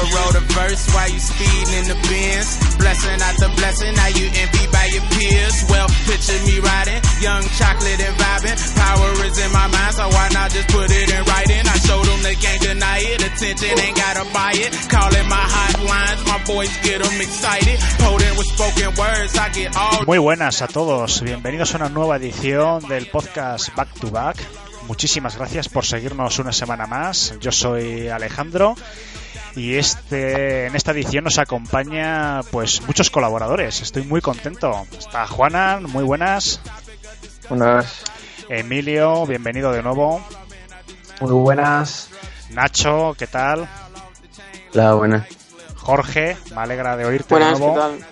never you speeding in the. Blessing blessing, you envy by your peers. Well, me riding, young chocolate and. Power is in my mind, so why not just put it in writing? Muy buenas a todos, bienvenidos a una nueva edición del podcast Back to Back. Muchísimas gracias por seguirnos una semana más. Yo soy Alejandro y este en esta edición nos acompaña pues muchos colaboradores. Estoy muy contento. Está Juana, muy buenas. Buenas. Emilio, bienvenido de nuevo. Muy buenas. Nacho, ¿qué tal? Hola, buenas. Jorge, me alegra de oírte Buenas, de nuevo. ¿qué tal?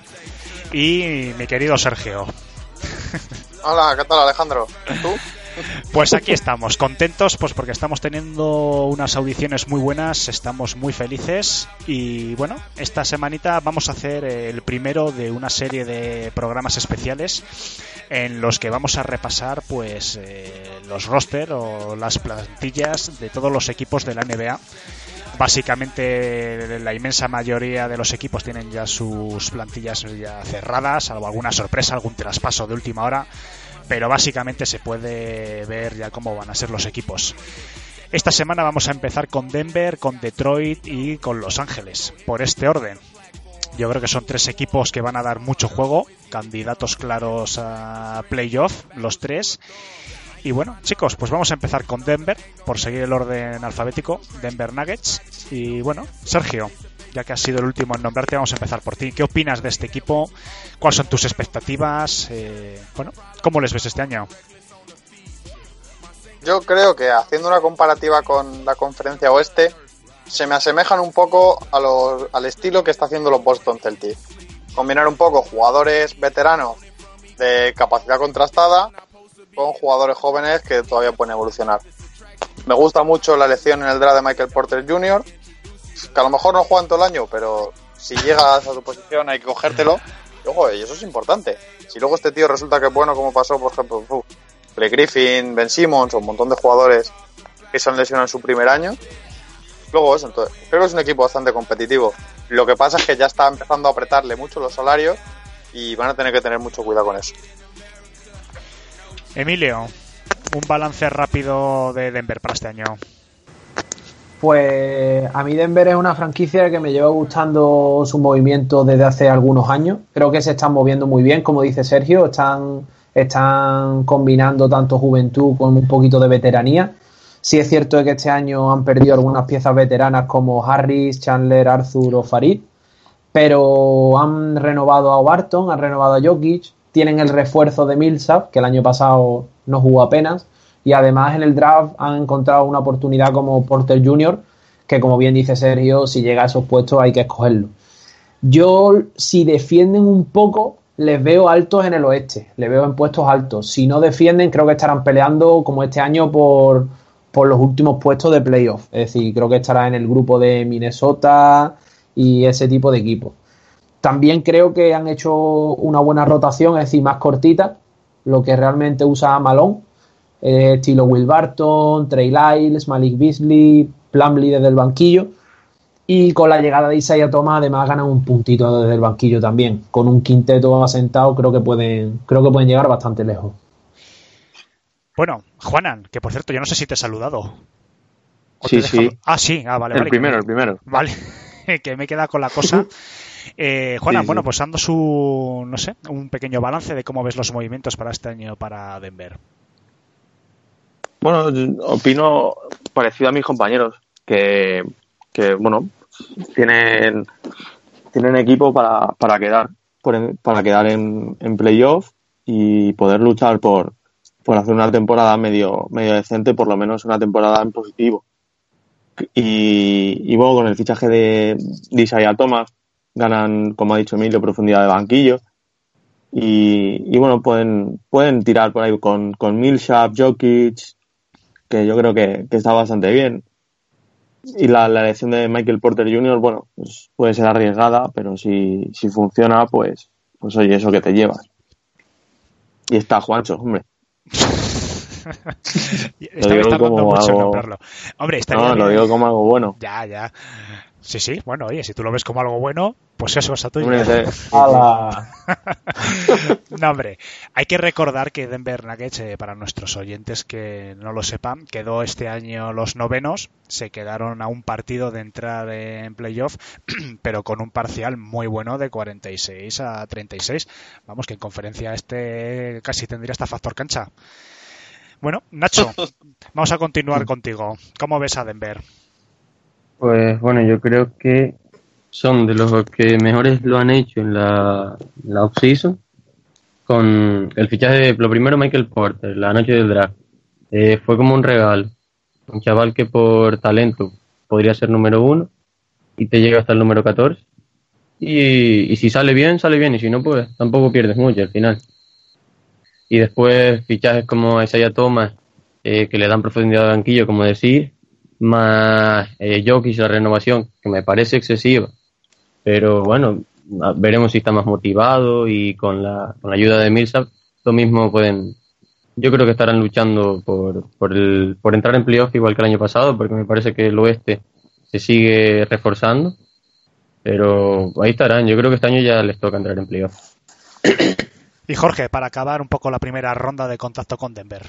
Y mi querido Sergio. Hola, ¿qué tal Alejandro? ¿Tú? Pues aquí estamos, contentos, pues porque estamos teniendo unas audiciones muy buenas, estamos muy felices y bueno, esta semanita vamos a hacer el primero de una serie de programas especiales en los que vamos a repasar pues eh, los roster o las plantillas de todos los equipos de la NBA. Básicamente la inmensa mayoría de los equipos tienen ya sus plantillas ya cerradas, salvo alguna sorpresa, algún traspaso de última hora pero básicamente se puede ver ya cómo van a ser los equipos. Esta semana vamos a empezar con Denver, con Detroit y con Los Ángeles, por este orden. Yo creo que son tres equipos que van a dar mucho juego, candidatos claros a playoff, los tres. Y bueno, chicos, pues vamos a empezar con Denver, por seguir el orden alfabético, Denver Nuggets. Y bueno, Sergio, ya que has sido el último en nombrarte, vamos a empezar por ti. ¿Qué opinas de este equipo? ¿Cuáles son tus expectativas? Eh, bueno, ¿cómo les ves este año? Yo creo que haciendo una comparativa con la conferencia oeste, se me asemejan un poco a los- al estilo que está haciendo los Boston Celtics. Combinar un poco jugadores veteranos de capacidad contrastada con jugadores jóvenes que todavía pueden evolucionar. Me gusta mucho la elección en el draft de Michael Porter Jr., que a lo mejor no juegan todo el año, pero si llegas a tu posición hay que cogértelo. Y, ojo, y eso es importante. Si luego este tío resulta que es bueno, como pasó, por ejemplo, uf, Blake Griffin, Ben Simmons un montón de jugadores que se han lesionado en su primer año. Luego eso, entonces, creo que es un equipo bastante competitivo. Lo que pasa es que ya está empezando a apretarle mucho los salarios y van a tener que tener mucho cuidado con eso. Emilio, un balance rápido de Denver para este año. Pues a mí Denver es una franquicia que me lleva gustando su movimiento desde hace algunos años. Creo que se están moviendo muy bien, como dice Sergio, están, están combinando tanto juventud con un poquito de veteranía. Sí es cierto que este año han perdido algunas piezas veteranas como Harris, Chandler, Arthur o Farid, pero han renovado a Barton, han renovado a Jokic, tienen el refuerzo de Millsap, que el año pasado no jugó apenas, y además en el draft han encontrado una oportunidad como Porter Jr., que como bien dice Sergio, si llega a esos puestos hay que escogerlo. Yo, si defienden un poco, les veo altos en el oeste, les veo en puestos altos. Si no defienden, creo que estarán peleando como este año por, por los últimos puestos de playoff. Es decir, creo que estará en el grupo de Minnesota y ese tipo de equipos. También creo que han hecho una buena rotación, es decir, más cortita, lo que realmente usa Malone, eh, estilo Will Barton, Trey Lyles, Malik Beasley, Plumlee desde el banquillo. Y con la llegada de Isaiah Thomas, además ganan un puntito desde el banquillo también. Con un quinteto asentado, creo que pueden, creo que pueden llegar bastante lejos. Bueno, Juanan, que por cierto, yo no sé si te he saludado. ¿O te Sí, sí. Ah, sí, ah, vale, El vale. primero, el primero. Vale, que me queda con la cosa. Eh, Juanan, Sí, sí. bueno, pues dando su, no sé, un pequeño balance de cómo ves los movimientos para este año para Denver. Bueno, opino parecido a mis compañeros, que, que bueno, tienen, tienen equipo para, para quedar, para quedar en, en playoff y poder luchar por, por hacer una temporada medio, medio decente, por lo menos una temporada en positivo. Y, y bueno, con el fichaje de, de Isaiah Thomas, ganan, como ha dicho Emilio, profundidad de banquillo. Y, y bueno, pueden, pueden tirar por ahí con, con Millsap, Jokic, que yo creo que, que está bastante bien. Y la, la elección de Michael Porter Jr., bueno, pues puede ser arriesgada, pero si, si funciona, pues, pues oye, eso que te llevas. Y está Juancho, hombre. Está tardando como mucho algo- nombrarlo. Hombre, estaría No, lo digo como algo bueno. Ya, ya. Sí, sí, bueno, oye, si tú lo ves como algo bueno, pues eso es a tuyo. no, hombre, hay que recordar que Denver Nuggets, eh, para nuestros oyentes que no lo sepan, quedó este año los novenos, se quedaron a un partido de entrar en playoff, pero con un parcial muy bueno de 46 a 36. Vamos, que en conferencia este casi tendría hasta factor cancha. Bueno, Nacho, vamos a continuar contigo. ¿Cómo ves a Denver? Pues bueno, yo creo que son de los que mejores lo han hecho en la, la off-season. Con el fichaje de lo primero, Michael Porter, la noche del draft. Eh, fue como un regalo. Un chaval que por talento podría ser número uno y te llega hasta el número 14. Y, si sale bien, sale bien. Y si no, pues tampoco pierdes mucho al final. Y después fichajes como Isaiah Thomas, eh, que le dan profundidad de banquillo, como decir, más eh, Jokic la renovación, que me parece excesiva. Pero bueno, veremos si está más motivado y con la, con la ayuda de Millsap, lo mismo pueden. Yo creo que estarán luchando por, por, el, por entrar en playoff igual que el año pasado, porque me parece que el oeste se sigue reforzando. Pero ahí estarán. Yo creo que este año ya les toca entrar en playoff. Y Jorge, para acabar un poco la primera ronda de contacto con Denver.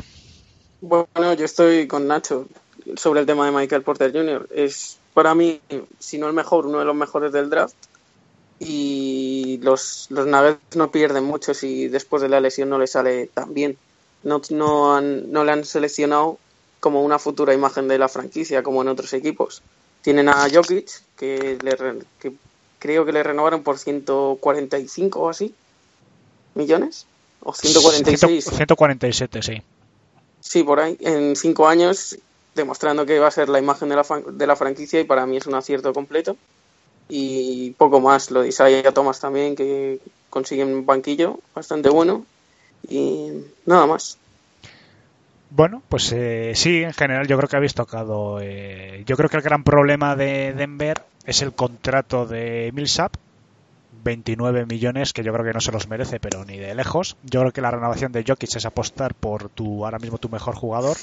Bueno, yo estoy con Nacho sobre el tema de Michael Porter Jr. Es para mí, si no el mejor, uno de los mejores del draft. Y los, los Nuggets no pierden mucho si después de la lesión no le sale tan bien. No, no, han, no le han seleccionado como una futura imagen de la franquicia, como en otros equipos. Tienen a Jokic, que, le, que creo que le renovaron por 145 o así millones. O 146. 147, sí. Sí, por ahí. En cinco años demostrando que va a ser la imagen de la, de la franquicia y para mí es un acierto completo. Y poco más, lo de Isaiah Thomas también, que consigue un banquillo bastante bueno. Y nada más. Bueno, pues eh, sí, en general yo creo que habéis tocado. Eh, yo creo que el gran problema de Denver es el contrato de Millsap. 29 millones que yo creo que no se los merece, pero ni de lejos. Yo creo que la renovación de Jokic es apostar por tu ahora mismo tu mejor jugador.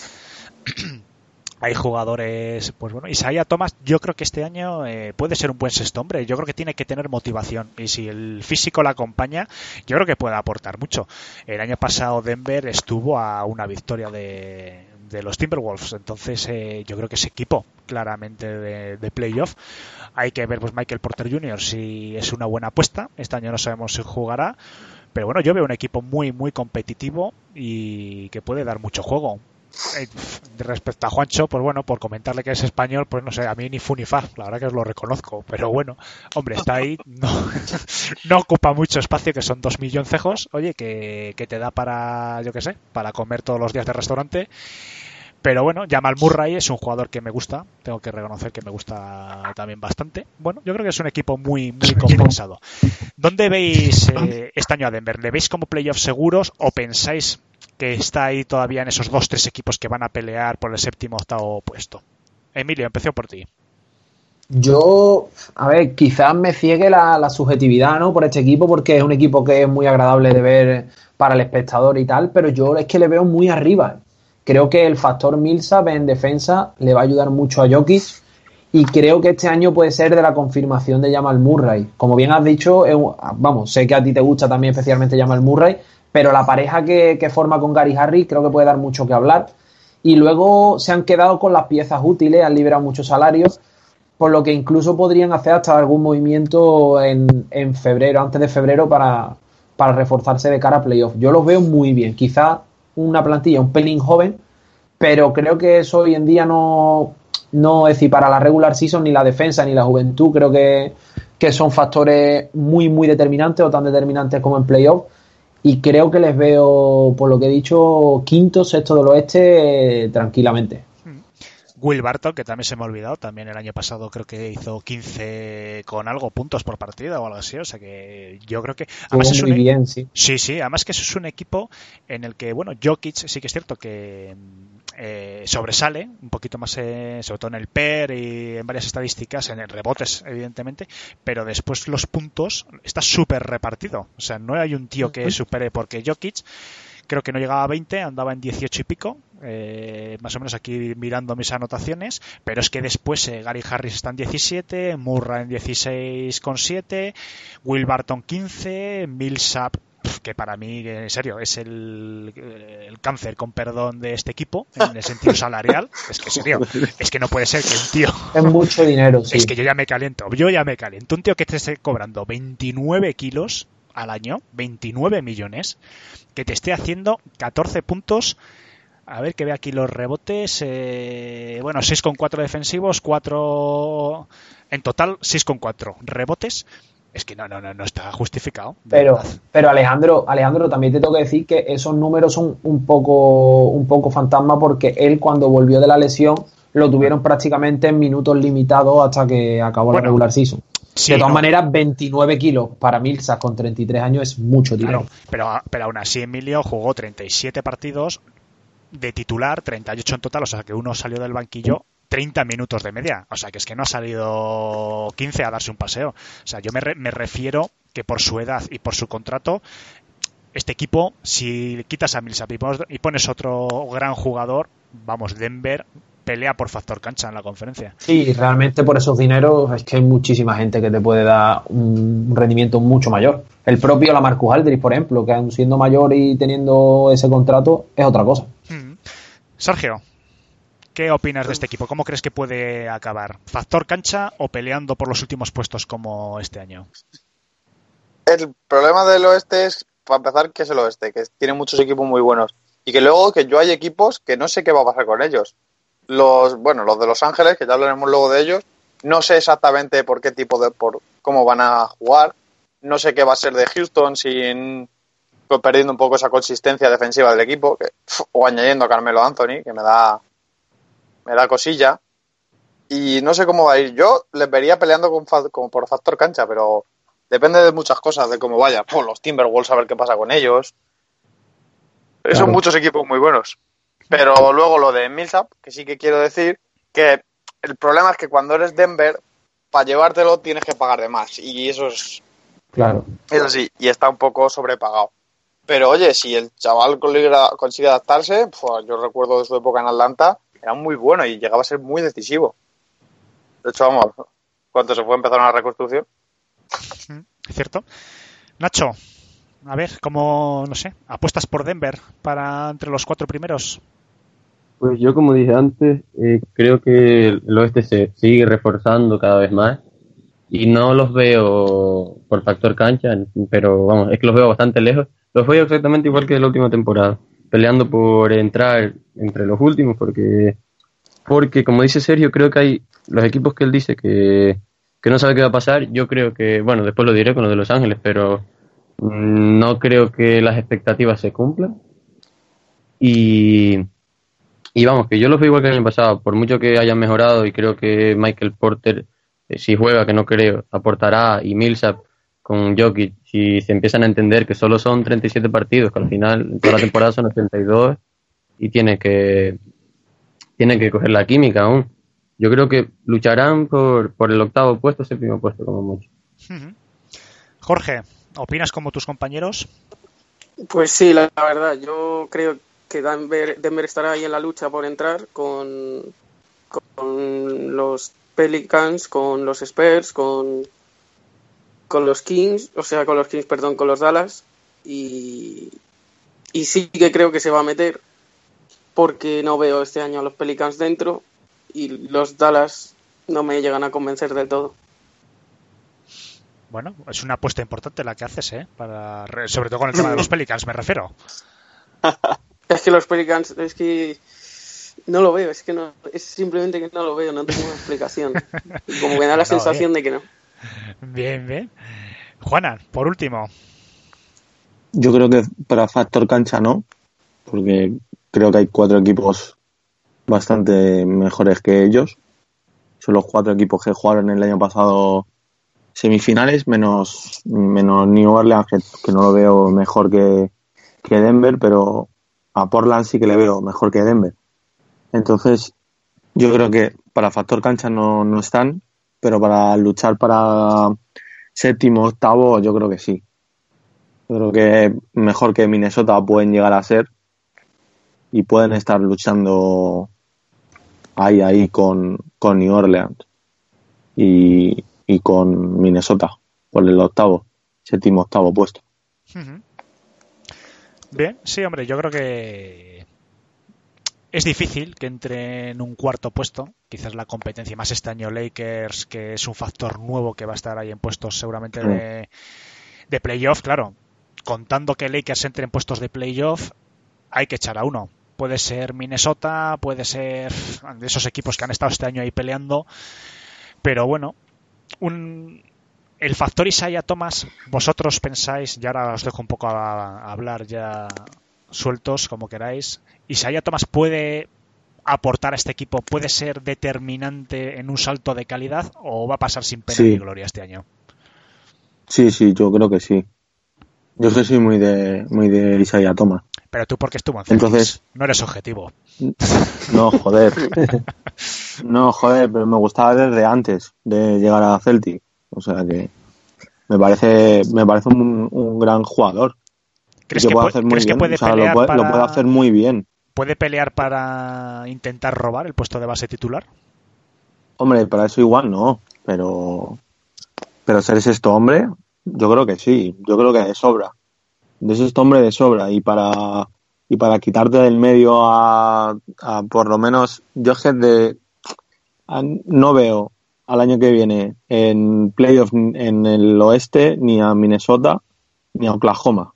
hay jugadores, pues bueno, Isaiah Thomas, yo creo que este año eh, puede ser un buen sexto hombre. Yo creo que tiene que tener motivación y si el físico la acompaña, yo creo que puede aportar mucho. El año pasado Denver estuvo a una victoria de, los Timberwolves, entonces eh, yo creo que ese equipo claramente de, de, playoff. Hay que ver, pues Michael Porter Jr. si es una buena apuesta. Este año no sabemos si jugará. Pero bueno, yo veo un equipo muy, muy competitivo y que puede dar mucho juego. Eh, respecto a Juancho, pues bueno, por comentarle que es español, pues no sé, a mí ni fu ni fa, la verdad que os lo reconozco, pero bueno, hombre, está ahí, no, no ocupa mucho espacio, que son dos milloncejos, oye, que, que te da para, yo qué sé, para comer todos los días de restaurante. Pero bueno, Jamal Murray es un jugador que me gusta, tengo que reconocer que me gusta también bastante. Bueno, yo creo que es un equipo muy, muy compensado. ¿Dónde veis eh, este año a Denver? ¿Le veis como playoffs seguros o pensáis que está ahí todavía en esos dos, tres equipos que van a pelear por el séptimo octavo puesto. Emilio, empecé por ti. Yo, a ver, quizás me ciegue la, la, subjetividad, ¿no? Por este equipo, porque es un equipo que es muy agradable de ver para el espectador y tal, pero yo es que le veo muy arriba. Creo que el factor Millsap en defensa le va a ayudar mucho a Jokic y creo que este año puede ser de la confirmación de Jamal Murray. Como bien has dicho, vamos, sé que a ti te gusta también especialmente Jamal Murray, pero la pareja que, forma con Gary Harris creo que puede dar mucho que hablar. Y luego se han quedado con las piezas útiles, han liberado muchos salarios, por lo que incluso podrían hacer hasta algún movimiento en, en febrero, antes de febrero, para, para reforzarse de cara a playoff. Yo los veo muy bien. Quizá una plantilla un pelín joven, pero creo que eso hoy en día no, no es decir, para la regular season ni la defensa ni la juventud, creo que, que son factores muy, muy determinantes o tan determinantes como en playoff y creo que les veo, por lo que he dicho, quinto, sexto del oeste eh, tranquilamente. Will Barton, que también se me ha olvidado, también el año pasado creo que hizo 15 con algo puntos por partida o algo así, o sea que yo creo que... Además es un, e- bien, sí. Sí, sí, además que eso es un equipo en el que, bueno, Jokic sí que es cierto que eh, sobresale un poquito más, eh, sobre todo en el PER y en varias estadísticas, en el rebotes, evidentemente, pero después los puntos está súper repartido. O sea, no hay un tío que supere, porque Jokic creo que no llegaba a 20, andaba en 18 y pico, eh, más o menos aquí mirando mis anotaciones, pero es que después eh, Gary Harris está en 17, Murra en 16,7, Will Barton 15, Millsap que para mí, en serio, es el, el, cáncer, con perdón, de este equipo, en el sentido salarial. Es que, en serio, es que no puede ser que un tío... Es mucho dinero, sí. Es que yo ya me caliento, yo ya me caliento. Un tío que te esté cobrando 29 kilos al año, 29 millones, que te esté haciendo 14 puntos... A ver que ve aquí los rebotes. Eh, bueno, 6,4 defensivos, 4. En total, 6,4 rebotes es que no, no, no, no está justificado. Pero, pero Alejandro, Alejandro, también te tengo que decir que esos números son un poco, un poco fantasma porque él cuando volvió de la lesión lo tuvieron prácticamente en minutos limitados hasta que acabó bueno, la regular season. Sí, de todas no. maneras, 29 kilos para Milsa con 33 años es mucho dinero. Claro, pero, pero aún así Emilio jugó 37 partidos de titular, 38 en total, o sea que uno salió del banquillo 30 minutos de media. O sea, que es que no ha salido 15 a darse un paseo. O sea, yo me, re me refiero que por su edad y por su contrato, este equipo, si quitas a Millsap y pones otro gran jugador, vamos, Denver pelea por factor cancha en la conferencia. Sí, realmente por esos dineros es que hay muchísima gente que te puede dar un rendimiento mucho mayor. El propio Lamarcus Aldridge, por ejemplo, que aun siendo mayor y teniendo ese contrato, es otra cosa. Mm. Sergio, ¿Qué opinas de este equipo? ¿Cómo crees que puede acabar? ¿Factor cancha o peleando por los últimos puestos como este año? El problema del oeste es, para empezar, que es el oeste, que tiene muchos equipos muy buenos. Y que luego que yo hay equipos que no sé qué va a pasar con ellos. Los, bueno, los de Los Ángeles, que ya hablaremos luego de ellos, no sé exactamente por qué tipo de, por cómo van a jugar. No sé qué va a ser de Houston sin perdiendo un poco esa consistencia defensiva del equipo, que, o añadiendo a Carmelo Anthony, que me da me da cosilla. Y no sé cómo va a ir. Yo les vería peleando con, como por factor cancha, pero depende de muchas cosas, de cómo vaya. Por los Timberwolves, a ver qué pasa con ellos. Claro. Son muchos equipos muy buenos. Pero luego lo de Millsap, que sí que quiero decir que el problema es que cuando eres Denver, para llevártelo tienes que pagar de más. Y eso es. Claro. Eso sí, y está un poco sobrepagado. Pero oye, si el chaval consigue adaptarse, pues yo recuerdo de su época en Atlanta, era muy bueno y llegaba a ser muy decisivo. De hecho, vamos, cuando se fue empezar una reconstrucción. Cierto. Nacho, a ver, ¿cómo, no sé, apuestas por Denver para entre los cuatro primeros? Pues yo, como dije antes, eh, creo que el oeste se sigue reforzando cada vez más y no los veo por factor cancha, pero vamos, es que los veo bastante lejos. Los veo exactamente igual que la última temporada peleando por entrar entre los últimos, porque, porque como dice Sergio, creo que hay los equipos que él dice que, que no sabe qué va a pasar. Yo creo que, bueno, después lo diré con lo de Los Ángeles, pero no creo que las expectativas se cumplan. Y, y vamos, que yo los veo igual que el año pasado, por mucho que hayan mejorado y creo que Michael Porter, eh, si juega, que no creo, aportará y Millsap con Jokic, si se empiezan a entender que solo son 37 partidos, que al final toda la temporada son 82 y tiene que tiene que coger la química aún. Yo creo que lucharán por, por el octavo puesto, séptimo puesto como mucho. Jorge, ¿opinas como tus compañeros? Pues sí, la, la verdad, yo creo que Denver, Denver, estará ahí en la lucha por entrar con, con los Pelicans, con los Spurs, con con los Kings, o sea, con los Kings, perdón, con los Dallas. Y, y sí que creo que se va a meter porque no veo este año a los Pelicans dentro y los Dallas no me llegan a convencer del todo. Bueno, es una apuesta importante la que haces, ¿eh? Para, sobre todo con el tema de los Pelicans, me refiero. es que los Pelicans, es que no lo veo, es que no, es simplemente que no lo veo, no tengo una explicación. Como que da la no, sensación eh. de que no. Bien, bien. Juana, por último. Yo creo que para factor cancha no, porque creo que hay cuatro equipos bastante mejores que ellos. Son los cuatro equipos que jugaron el año pasado semifinales, menos, menos New Orleans, que, que no lo veo mejor que, que Denver, pero a Portland sí que le veo mejor que Denver. Entonces, yo creo que para factor cancha no, no están, pero para luchar para séptimo, octavo, yo creo que sí. Yo creo que mejor que Minnesota pueden llegar a ser y pueden estar luchando ahí, ahí con, con New Orleans y, y con Minnesota por el octavo, séptimo, octavo puesto. Bien, sí, hombre, yo creo que es difícil que entre en un cuarto puesto. Quizás la competencia más este año Lakers, que es un factor nuevo que va a estar ahí en puestos seguramente de, de playoff, claro. Contando que Lakers entre en puestos de playoff, hay que echar a uno. Puede ser Minnesota, puede ser de esos equipos que han estado este año ahí peleando. Pero bueno, un, el factor Isaiah Thomas, vosotros pensáis, y ahora os dejo un poco a, a hablar ya sueltos, como queráis. Isaiah Thomas puede aportar a este equipo, puede ser determinante en un salto de calidad o va a pasar sin pena Sí. ni gloria este año. Sí, sí, yo creo que sí. Yo que soy muy de, muy de Isaiah Thomas. Pero tú porque estuvo en Celtics, Entonces- no eres objetivo. No, joder. No, joder, pero me gustaba desde antes de llegar a Celtic. O sea que me parece, me parece un, un gran jugador. ¿Crees que que, puede pu- hacer muy crees que bien. puede o sea, lo puede, para, lo puede hacer muy bien. puede pelear para intentar robar el puesto de base titular? Hombre, para eso igual no, pero pero ser sexto hombre, yo creo que sí, yo creo que de sobra. De sexto hombre de sobra y para y para quitarte del medio a, a por lo menos yo es que de a- no veo al año que viene en playoff en el oeste ni a Minnesota ni a Oklahoma.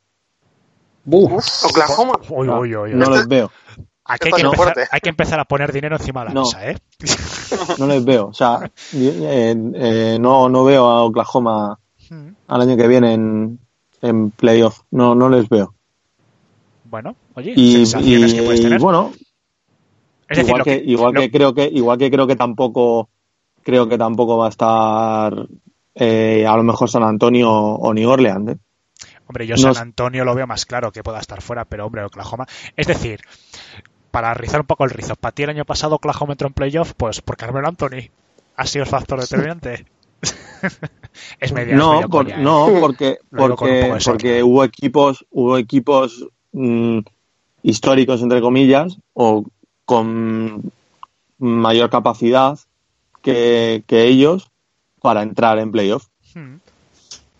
Buf. Oklahoma. Uy, No, uy, uy, uy. no los veo, Aquí hay que, empezar, fuerte. hay que empezar a poner dinero encima de la No. mesa, ¿eh? no les veo. O sea, eh, eh, no, no veo a Oklahoma al año que viene en, en playoff. No, no les veo. Bueno, oye, y, sensaciones y- que puedes y, tener. bueno es decir, igual que, que, igual lo- que creo que igual que creo que tampoco creo que tampoco va a estar eh, a lo mejor San Antonio o New Orleans ¿eh? Hombre, yo San Antonio lo veo más claro que pueda estar fuera, pero hombre, Oklahoma. Es decir, para rizar un poco el rizo, para ti el año pasado Oklahoma entró en playoff, pues por Carmelo Anthony. ¿Ha sido el factor determinante? es media, no por- ¿eh? no porque porque porque hubo equipos hubo equipos mm, históricos entre comillas o con mayor capacidad que, que ellos para entrar en playoff Hmm.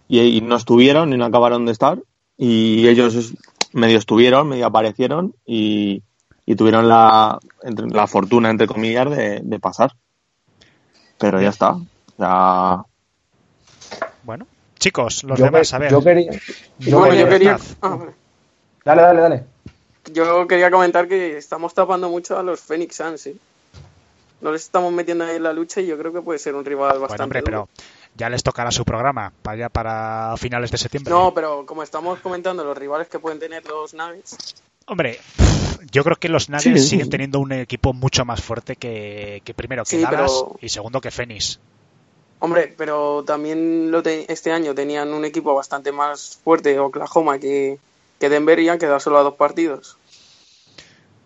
y, y no estuvieron y no acabaron de estar y ellos medio estuvieron, medio aparecieron y, y tuvieron la, entre- la fortuna, entre comillas, de, de pasar. Pero ya está. Ya, Bueno, chicos, los Yo, demás, a ver. yo quería. Yo bueno, yo quería- quería. ah, vale. Dale, dale, dale. Yo quería comentar que estamos tapando mucho a los Phoenix Suns, ¿sí? No les estamos metiendo ahí en la lucha y yo creo que puede ser un rival bastante Bueno, hombre, duro. pero ya les tocará su programa, para allá para finales de septiembre. No, pero como estamos comentando los rivales que pueden tener los Nuggets, Hombre, yo creo que los Nuggets Sí, sí. siguen teniendo un equipo mucho más fuerte que, que primero que Sí, Dallas pero- y segundo que Phoenix. hombre, pero también lo te- este año tenían un equipo bastante más fuerte, Oklahoma, que, que Denver y han quedado solo a dos partidos.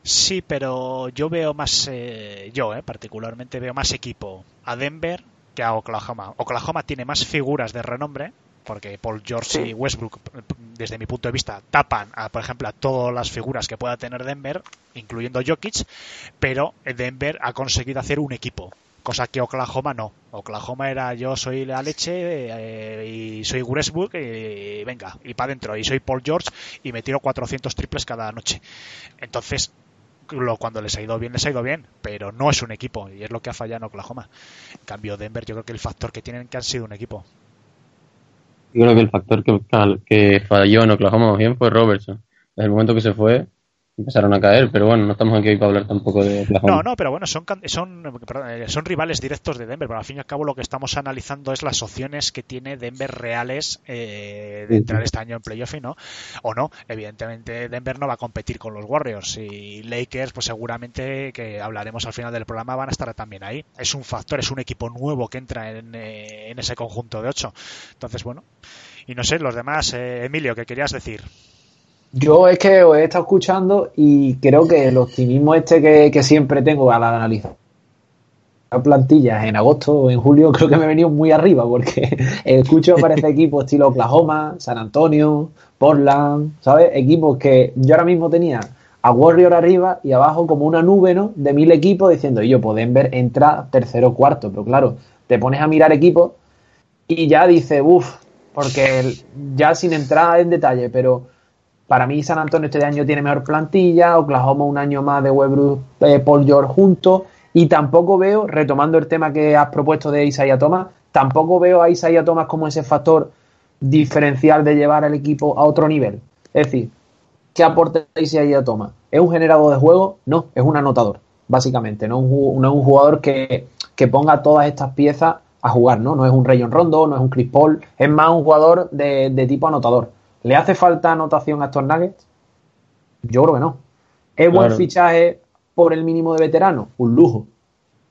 Sí, pero yo veo más, eh, yo eh, particularmente veo más equipo a Denver que a Oklahoma. Oklahoma tiene más figuras de renombre, porque Paul George y Westbrook, desde mi punto de vista, tapan, a, por ejemplo, a todas las figuras que pueda tener Denver, incluyendo Jokic, pero Denver ha conseguido hacer un equipo. Cosa que Oklahoma no. Oklahoma era yo soy la leche eh, y soy Westbrook y venga, y para adentro. Y soy Paul George y me tiro 400 triples cada noche. Entonces, lo, cuando les ha ido bien, les ha ido bien, pero no es un equipo y es lo que ha fallado en Oklahoma. En cambio, Denver, yo creo que el factor que tienen que han sido un equipo. Yo creo que el factor que, que falló en Oklahoma bien fue Robertson. Desde el momento que se fue, empezaron a caer, pero bueno, no estamos aquí hoy para hablar tampoco de Oklahoma. No, no, pero bueno, son, son, perdón, eh, son rivales directos de Denver, pero al fin y al cabo lo que estamos analizando es las opciones que tiene Denver reales eh, de entrar este año en playoff y no, o no. Evidentemente Denver no va a competir con los Warriors y Lakers, pues seguramente que hablaremos al final del programa van a estar también ahí. Es un factor, es un equipo nuevo que entra en, eh, en ese conjunto de ocho. Entonces, bueno, y no sé, los demás, eh, Emilio, ¿qué querías decir? Yo es que os he estado escuchando y creo que el optimismo este que, que siempre tengo al analizar plantillas en agosto o en julio, creo que me he venido muy arriba porque escucho aparece equipos estilo Oklahoma, San Antonio, Portland, ¿sabes? Equipos que yo ahora mismo tenía a Warrior arriba y abajo como una nube, ¿no? De mil equipos diciendo, yo, pueden ver entra tercero o cuarto, pero claro, te pones a mirar equipos y ya dices, uff, porque ya sin entrar en detalle, pero para mí San Antonio este año tiene mejor plantilla, Oklahoma un año más de Webru, eh, Paul George juntos, y tampoco veo, retomando el tema que has propuesto de Isaiah Thomas, tampoco veo a Isaiah Thomas como ese factor diferencial de llevar al equipo a otro nivel. Es decir, ¿qué aporta Isaiah Thomas? ¿Es un generador de juego? No, es un anotador, básicamente. No, no es un jugador que, ponga todas estas piezas a jugar, ¿no? No es un Rayon Rondo, no es un Chris Paul, es más un jugador de, de tipo anotador. ¿Le hace falta anotación a estos Nuggets? Yo creo que no. ¿Es buen fichaje por el mínimo de veterano? Un lujo.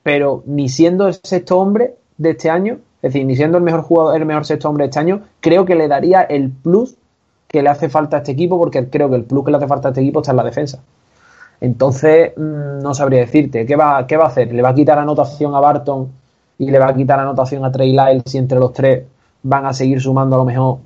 Pero ni siendo el sexto hombre de este año, es decir, ni siendo el mejor jugador, el mejor sexto hombre de este año, creo que le daría el plus que le hace falta a este equipo, porque creo que el plus que le hace falta a este equipo está en la defensa. Entonces, mm, no sabría decirte, ¿qué va, qué va a hacer? ¿Le va a quitar anotación a Barton y le va a quitar anotación a Trey Lyles si entre los tres van a seguir sumando a lo mejor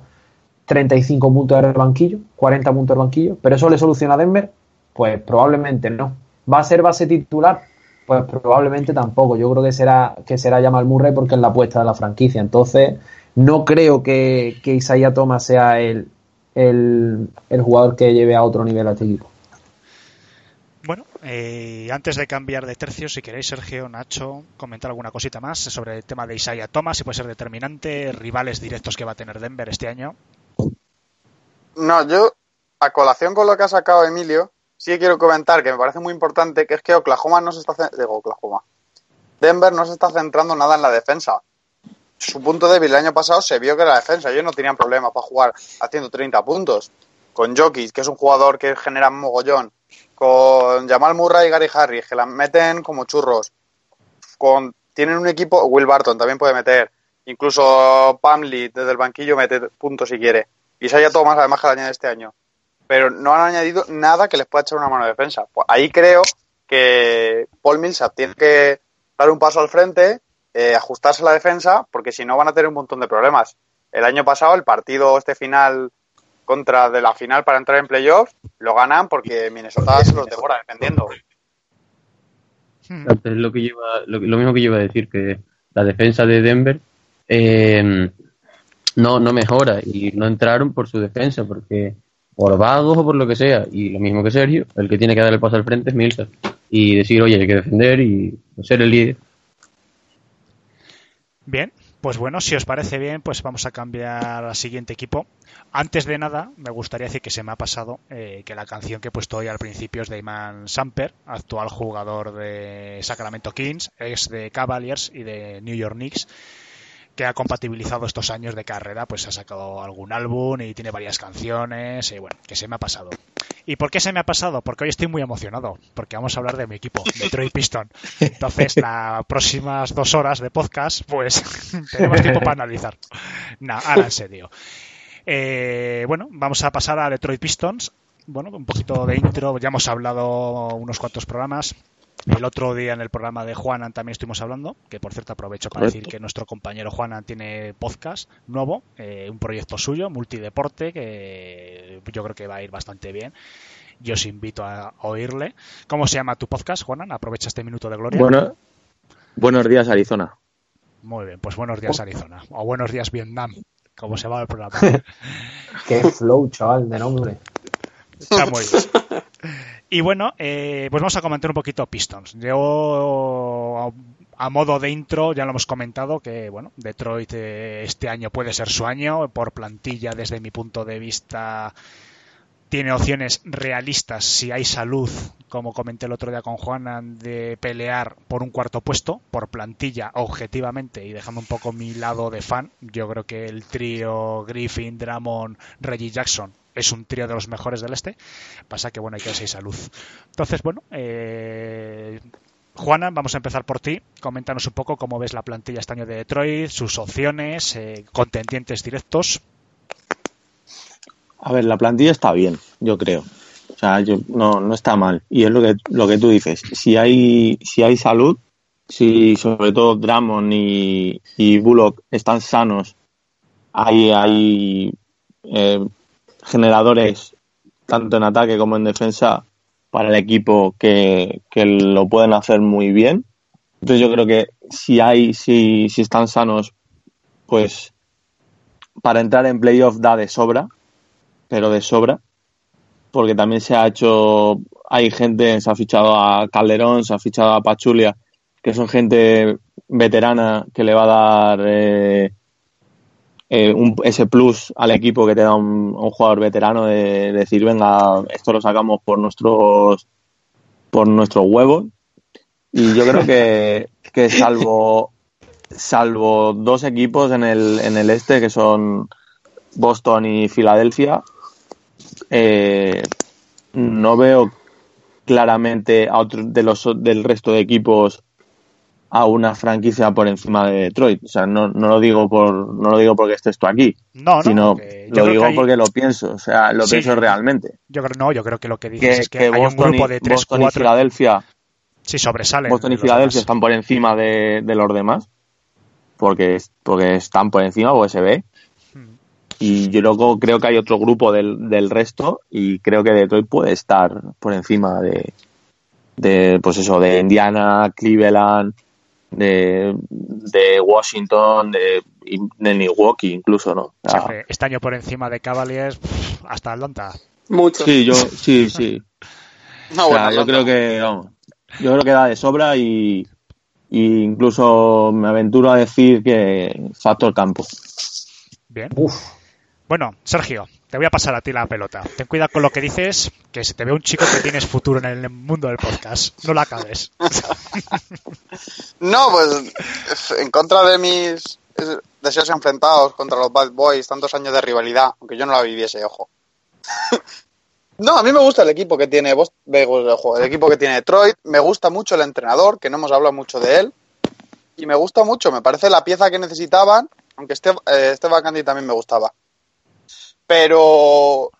35 puntos del banquillo, 40 puntos del banquillo, pero eso le soluciona a Denver, pues probablemente no. ¿Va a ser base titular? Pues probablemente tampoco. Yo creo que será, que será Jamal Murray porque es la apuesta de la franquicia. Entonces, no creo que, que Isaiah Thomas sea el, el, jugador que lleve a otro nivel a este equipo. Bueno, eh, antes de cambiar de tercio, si queréis, Sergio, Nacho, comentar alguna cosita más sobre el tema de Isaiah Thomas, si puede ser determinante, rivales directos que va a tener Denver este año. No, yo, a colación con lo que ha sacado Emilio, sí quiero comentar que me parece muy importante, que es que Oklahoma no se está... Digo, Oklahoma. Denver no se está centrando nada en la defensa. Su punto débil el año pasado se vio que la defensa. Ellos no tenían problema para jugar haciendo 30 puntos. Con Jokic, que es un jugador que genera mogollón. Con Jamal Murray y Gary Harris, que la meten como churros. Con, tienen un equipo, Will Barton también puede meter. Incluso Pamli desde el banquillo mete puntos si quiere y se haya todo más además que el añade este año. Pero no han añadido nada que les pueda echar una mano de defensa. Pues ahí creo que Paul Millsap tiene que dar un paso al frente, eh, ajustarse a la defensa, porque si no van a tener un montón de problemas. El año pasado, el partido este final contra de la final para entrar en playoffs, lo ganan porque Minnesota se los devora defendiendo. Es lo, que lleva, lo, mismo que yo iba a decir, que la defensa de Denver eh, no, no mejora y no entraron por su defensa, porque por vagos o por lo que sea, y lo mismo que Sergio, el que tiene que dar el paso al frente es Milsa y decir, oye, hay que defender y ser el líder. Bien, pues bueno, si os parece bien, pues vamos a cambiar al siguiente equipo. Antes de nada, me gustaría decir que se me ha pasado eh, que la canción que he puesto hoy al principio es de Iman Samper, actual jugador de Sacramento Kings, ex de Cavaliers y de New York Knicks que ha compatibilizado estos años de carrera, pues ha sacado algún álbum y tiene varias canciones, y bueno, que se me ha pasado. ¿Y por qué se me ha pasado? Porque hoy estoy muy emocionado, porque vamos a hablar de mi equipo, Detroit Piston. Entonces, las próximas dos horas de podcast, pues tenemos tiempo para analizar. No, ahora en serio. Eh, bueno, vamos a pasar a Detroit Pistons. Bueno, un poquito de intro, ya hemos hablado unos cuantos programas. El otro día en el programa de Juanan también estuvimos hablando, que por cierto aprovecho para decir que nuestro compañero Juanan tiene podcast nuevo, eh, un proyecto suyo, multideporte, que yo creo que va a ir bastante bien. Yo os invito a oírle. ¿Cómo se llama tu podcast, Juanan? Aprovecha este minuto de gloria. Bueno, buenos días, Arizona. Muy bien, pues buenos días, Arizona. O buenos días, Vietnam, como se va el programa. Qué flow, chaval, de nombre. Está muy bien. Y bueno, eh, pues vamos a comentar un poquito Pistons. Yo, a modo de intro, ya lo hemos comentado que, bueno, Detroit eh, este año puede ser su año. Por plantilla, desde mi punto de vista, tiene opciones realistas si hay salud, como comenté el otro día con Juan, de pelear por un cuarto puesto, por plantilla, objetivamente, y dejando un poco mi lado de fan. Yo creo que el trío Griffin, Dramon, Reggie Jackson es un trío de los mejores del este. Pasa que, bueno, hay que darse salud. Entonces, bueno, eh, Juana, vamos a empezar por ti. Coméntanos un poco cómo ves la plantilla este año de Detroit, sus opciones, eh, contendientes directos. A ver, la plantilla está bien, yo creo. O sea, no, no está mal. Y es lo que, lo que tú dices. Si hay, si hay salud, si sobre todo Drummond y, y Bullock están sanos, hay, hay eh, generadores tanto en ataque como en defensa para el equipo que, que lo pueden hacer muy bien. Entonces yo creo que si hay, si, si están sanos, pues para entrar en playoff da de sobra, pero de sobra, porque también se ha hecho, hay gente, se ha fichado a Calderón, se ha fichado a Pachulia, que son gente veterana que le va a dar eh, eh, un, ese plus al equipo que te da un, un jugador veterano de, decir, venga, esto lo sacamos por nuestros por nuestros huevos. Y yo creo que, que salvo salvo dos equipos en el, en el este que son Boston y Filadelfia, eh, no veo claramente a otro de los del resto de equipos a una franquicia por encima de Detroit. O sea, no, no lo digo por no lo digo porque estés tú aquí, No, no, sino lo digo hay- porque lo pienso. O sea, lo Sí. pienso realmente. Yo creo, no, yo creo que lo que dices Que, es que, que hay un grupo de 3, Boston y 4 Filadelfia, sí sobresalen. Boston y Filadelfia están por encima de, de los demás, porque, porque están por encima, porque se ve. Hmm. Y yo luego creo que hay otro grupo del, del resto y creo que Detroit puede estar por encima de, de pues eso, de Indiana, Cleveland, de, de Washington, de, de Milwaukee incluso, ¿no? O Sí, sea, hombre, este año por encima de Cavaliers hasta Atlanta. Mucho. sí, yo, sí, sí. No, O sea, bueno, yo creo que, vamos, yo creo que da de sobra y, y incluso me aventuro a decir que factor campo. Bien. Uf, Bueno, Sergio, te voy a pasar a ti la pelota. Ten cuidado con lo que dices, que se te ve un chico que tienes futuro en el mundo del podcast. No la acabes. No, pues en contra de mis deseos enfrentados contra los Bad Boys, tantos años de rivalidad, aunque yo no la viviese, ojo. No, a mí me gusta el equipo que tiene eh, ojo, el equipo que tiene Detroit, me gusta mucho el entrenador, que no hemos hablado mucho de él, y me gusta mucho, me parece la pieza que necesitaban, aunque este, eh, Steve Candy también me gustaba. Pero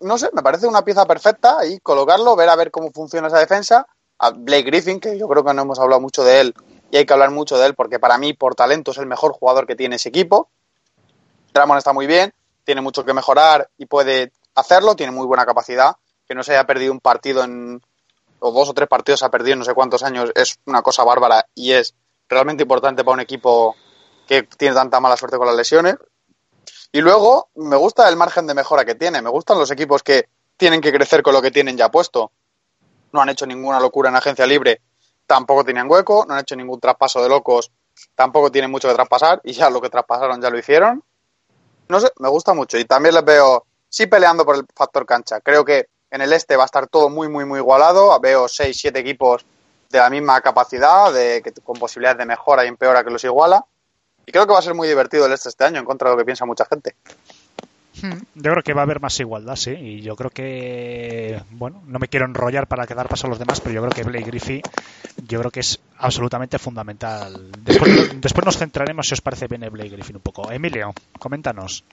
no sé, me parece una pieza perfecta y colocarlo, ver a ver cómo funciona esa defensa. A Blake Griffin, que yo creo que no hemos hablado mucho de él y hay que hablar mucho de él porque para mí, por talento, es el mejor jugador que tiene ese equipo. Drummond está muy bien, tiene mucho que mejorar y puede hacerlo, tiene muy buena capacidad. Que no se haya perdido un partido en. o dos o tres partidos ha perdido en no sé cuántos años es una cosa bárbara y es realmente importante para un equipo que tiene tanta mala suerte con las lesiones. Y luego me gusta el margen de mejora que tiene. Me gustan los equipos que tienen que crecer con lo que tienen ya puesto. No han hecho ninguna locura en agencia libre, tampoco tenían hueco, no han hecho ningún traspaso de locos, tampoco tienen mucho que traspasar y ya lo que traspasaron ya lo hicieron. No sé, me gusta mucho y también les veo sí peleando por el factor cancha. Creo que en el este va a estar todo muy, muy, muy igualado. Veo 6, 7 equipos de la misma capacidad, de, que, con posibilidades de mejora y empeora que los iguala. Y creo que va a ser muy divertido el este este año, en contra de lo que piensa mucha gente. Yo creo que va a haber más igualdad, sí. Y yo creo que, bueno, no me quiero enrollar para quedar paso a los demás, pero yo creo que Blake Griffin, yo creo que es absolutamente fundamental. Después, después nos centraremos, si os parece bien, en Blake Griffin un poco. Emilio, coméntanos.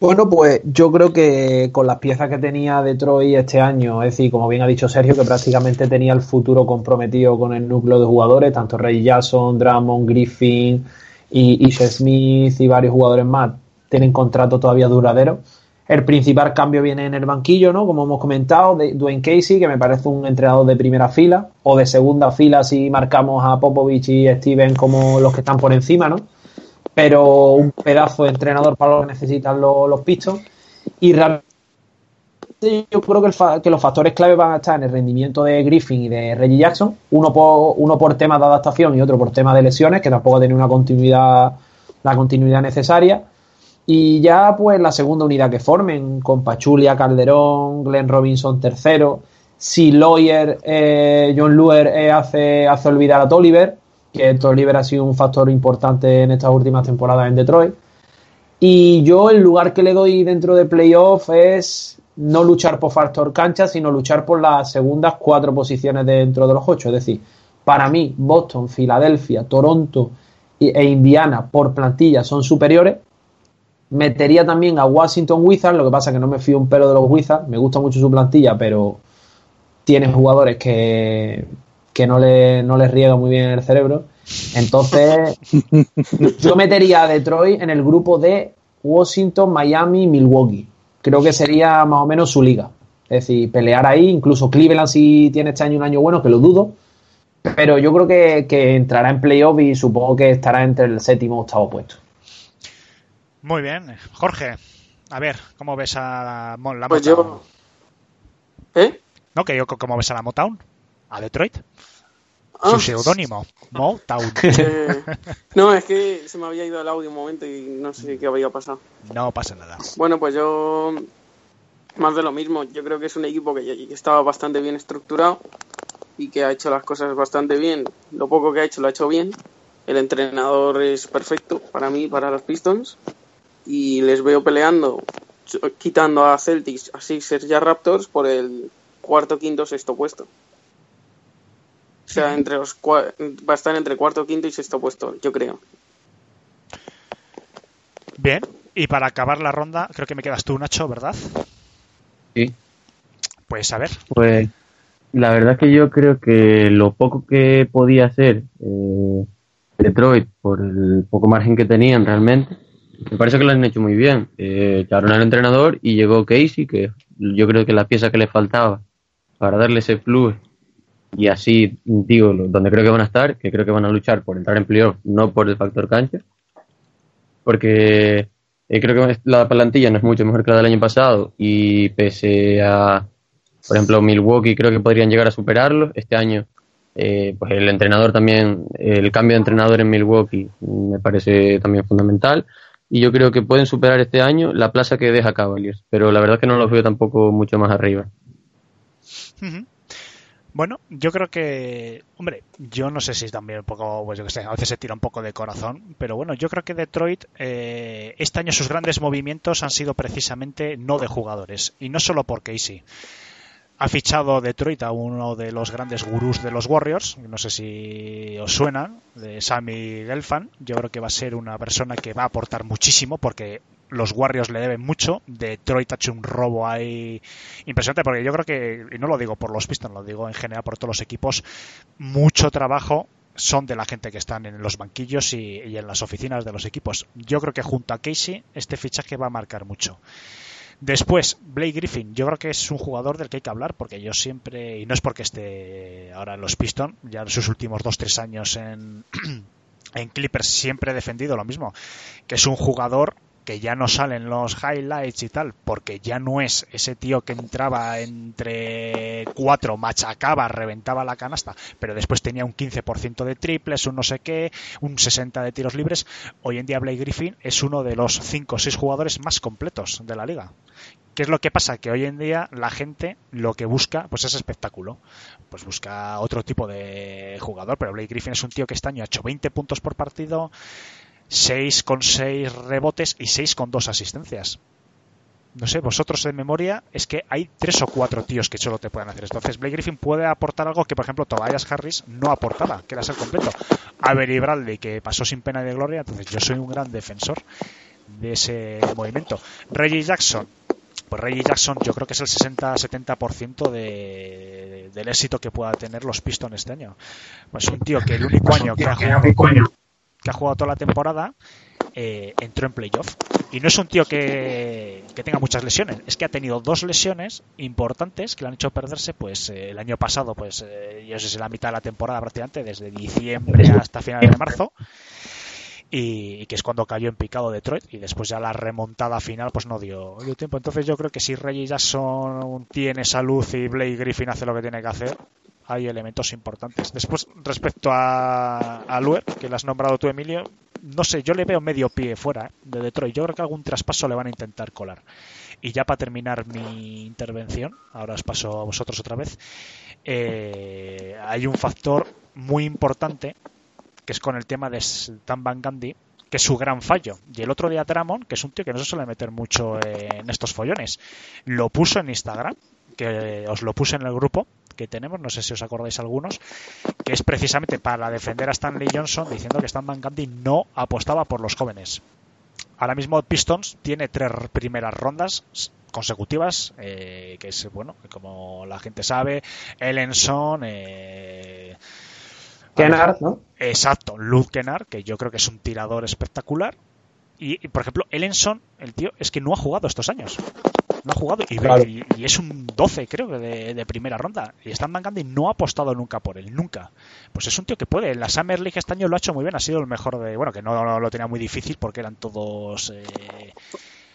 Bueno, pues yo creo que con las piezas que tenía Detroit este año, es decir, como bien ha dicho Sergio, que prácticamente tenía el futuro comprometido con el núcleo de jugadores, tanto Ray Jackson, Drummond, Griffin y Ishe Smith y varios jugadores más tienen contrato todavía duradero. El principal cambio viene en el banquillo, ¿no? Como hemos comentado, de Dwayne Casey, que me parece un entrenador de primera fila, o de segunda fila si marcamos a Popovich y Steven como los que están por encima, ¿no? Pero un pedazo de entrenador para lo que necesitan los, los Pistons. Y realmente yo creo que, los factores clave van a estar en el rendimiento de Griffin y de Reggie Jackson, uno por, uno por temas de adaptación y otro por temas de lesiones, que tampoco tenido una continuidad, la continuidad necesaria. Y ya pues la segunda unidad que formen, con Pachulia, Calderón, Glenn Robinson tercero, si Lawyer, eh, John Luer eh, hace, hace olvidar a Tolliver, que Tolliver ha sido un factor importante en estas últimas temporadas en Detroit. Y yo el lugar que le doy dentro de playoff es no luchar por factor cancha, sino luchar por las segundas cuatro posiciones dentro de los ocho. Es decir, para mí Boston, Filadelfia, Toronto e Indiana por plantilla son superiores. Metería también a Washington Wizards, lo que pasa que no me fío un pelo de los Wizards, me gusta mucho su plantilla, pero tiene jugadores que, que no le, no le riega muy bien el cerebro. Entonces, yo metería a Detroit en el grupo de Washington, Miami, Milwaukee. Creo que sería más o menos su liga. Es decir, pelear ahí, incluso Cleveland si tiene este año un año bueno, que lo dudo. Pero yo creo que, que entrará en playoff y supongo que estará entre el séptimo o octavo puesto. Muy bien. Jorge, a ver, ¿cómo ves a la, la Pues Motown? yo. ¿Eh? No, que yo, ¿cómo ves a la Motown? ¿A Detroit? Ah, Su seudónimo, Motown. eh, no, es que se me había ido el audio un momento y no sé qué había pasado. No pasa nada. Bueno, pues yo. Más de lo mismo. Yo creo que es un equipo que, estaba bastante bien estructurado y que ha hecho las cosas bastante bien. Lo poco que ha hecho lo ha hecho bien. El entrenador es perfecto para mí, para los Pistons. Y les veo peleando, quitando a Celtics, a Sixers y a Raptors por el cuarto, quinto, sexto puesto. O sea, entre los va a estar entre cuarto, quinto y sexto puesto, yo creo. Bien. Y para acabar la ronda, creo que me quedas tú, Nacho, ¿verdad? Sí. Pues a ver. Pues la verdad es que yo creo que lo poco que podía hacer eh, Detroit por el poco margen que tenían realmente, me parece que lo han hecho muy bien. Eh, echaron al entrenador y llegó Casey, que yo creo que la pieza que le faltaba para darle ese plus y así, digo, donde creo que van a estar, que creo que van a luchar por entrar en playoff, no por el factor cancha, porque eh, creo que la plantilla no es mucho mejor que la del año pasado y pese a, por ejemplo, Milwaukee creo que podrían llegar a superarlo. Este año, eh, pues el entrenador también, el cambio de entrenador en Milwaukee me parece también fundamental. Y yo creo que pueden superar este año la plaza que deja Cavaliers, pero la verdad es que no los veo tampoco mucho más arriba. Bueno, yo creo que, hombre, yo no sé si también un poco, pues yo que sé, a veces se tira un poco de corazón, pero bueno, yo creo que Detroit, eh, este año sus grandes movimientos han sido precisamente no de jugadores, y no solo por Casey. Ha fichado Detroit a uno de los grandes gurús de los Warriors, no sé si os suenan, de Sammy Gelfand. Yo creo que va a ser una persona que va a aportar muchísimo porque los Warriors le deben mucho. Detroit ha hecho un robo ahí impresionante porque yo creo que, y no lo digo por los Pistons, lo digo en general por todos los equipos, mucho trabajo son de la gente que están en los banquillos y, y en las oficinas de los equipos. Yo creo que junto a Casey este fichaje va a marcar mucho. Después, Blake Griffin, yo creo que es un jugador del que hay que hablar porque yo siempre, y no es porque esté ahora en los Pistons, ya en sus últimos 2-3 años en, en Clippers siempre he defendido lo mismo, que es un jugador que ya no salen los highlights y tal, porque ya no es ese tío que entraba entre cuatro, machacaba, reventaba la canasta, pero después tenía un 15% de triples, un no sé qué, un 60 de tiros libres. Hoy en día Blake Griffin es uno de los 5 o 6 jugadores más completos de la liga. ¿Qué es lo que pasa? Que hoy en día la gente lo que busca pues es espectáculo. Pues busca otro tipo de jugador, pero Blake Griffin es un tío que este año ha hecho 20 puntos por partido, 6 con 6 rebotes y 6 con 2 asistencias. No sé, vosotros de memoria es que hay tres o cuatro tíos que solo te pueden hacer. Entonces Blake Griffin puede aportar algo que, por ejemplo, Tobias Harris no aportaba, que era ser completo. Avery Bradley, que pasó sin pena de gloria, entonces yo soy un gran defensor de ese movimiento. Reggie Jackson, pues Reggie Jackson yo creo que es el 60-70% de, del éxito que pueda tener los Pistons este año. Pues un tío que el único año que ha jugado, ha jugado toda la temporada eh, entró en playoff. Y no es un tío que, que, tenga muchas lesiones, es que ha tenido dos lesiones importantes que le han hecho perderse pues eh, el año pasado, pues eh, yo sé si la mitad de la temporada prácticamente, desde diciembre hasta finales de marzo. Y, y, que es cuando cayó en picado Detroit y después ya la remontada final pues no dio, dio tiempo. Entonces yo creo que si Reggie Jackson tiene salud y Blake Griffin hace lo que tiene que hacer, hay elementos importantes. Después, respecto a, a Luer, que lo has nombrado tú, Emilio, no sé, yo le veo medio pie fuera ¿eh? de Detroit. Yo creo que algún traspaso le van a intentar colar. Y ya para terminar mi intervención, ahora os paso a vosotros otra vez, eh, hay un factor muy importante que es con el tema de Stan Van Gandhi, que es su gran fallo. Y el otro día Dramon, que es un tío que no se suele meter mucho en estos follones, lo puso en Instagram, que os lo puse en el grupo que tenemos, no sé si os acordáis algunos, que es precisamente para defender a Stanley Johnson diciendo que Stan Van Gundy no apostaba por los jóvenes. Ahora mismo Pistons tiene tres primeras rondas consecutivas, eh, que es, bueno, como la gente sabe, Ellenson, eh, Kennard, ¿no? Exacto, Luz Kennard, que yo creo que es un tirador espectacular. Y, y, por ejemplo, Ellenson, el tío, es que no ha jugado estos años. No ha jugado y, Claro. y- y es un 12, creo, que de, de primera ronda. Y Stan Van Gundy no ha apostado nunca por él, nunca. Pues es un tío que puede. En la Summer League este año lo ha hecho muy bien, ha sido el mejor de. Bueno, que no, no lo tenía muy difícil porque eran todos. eh,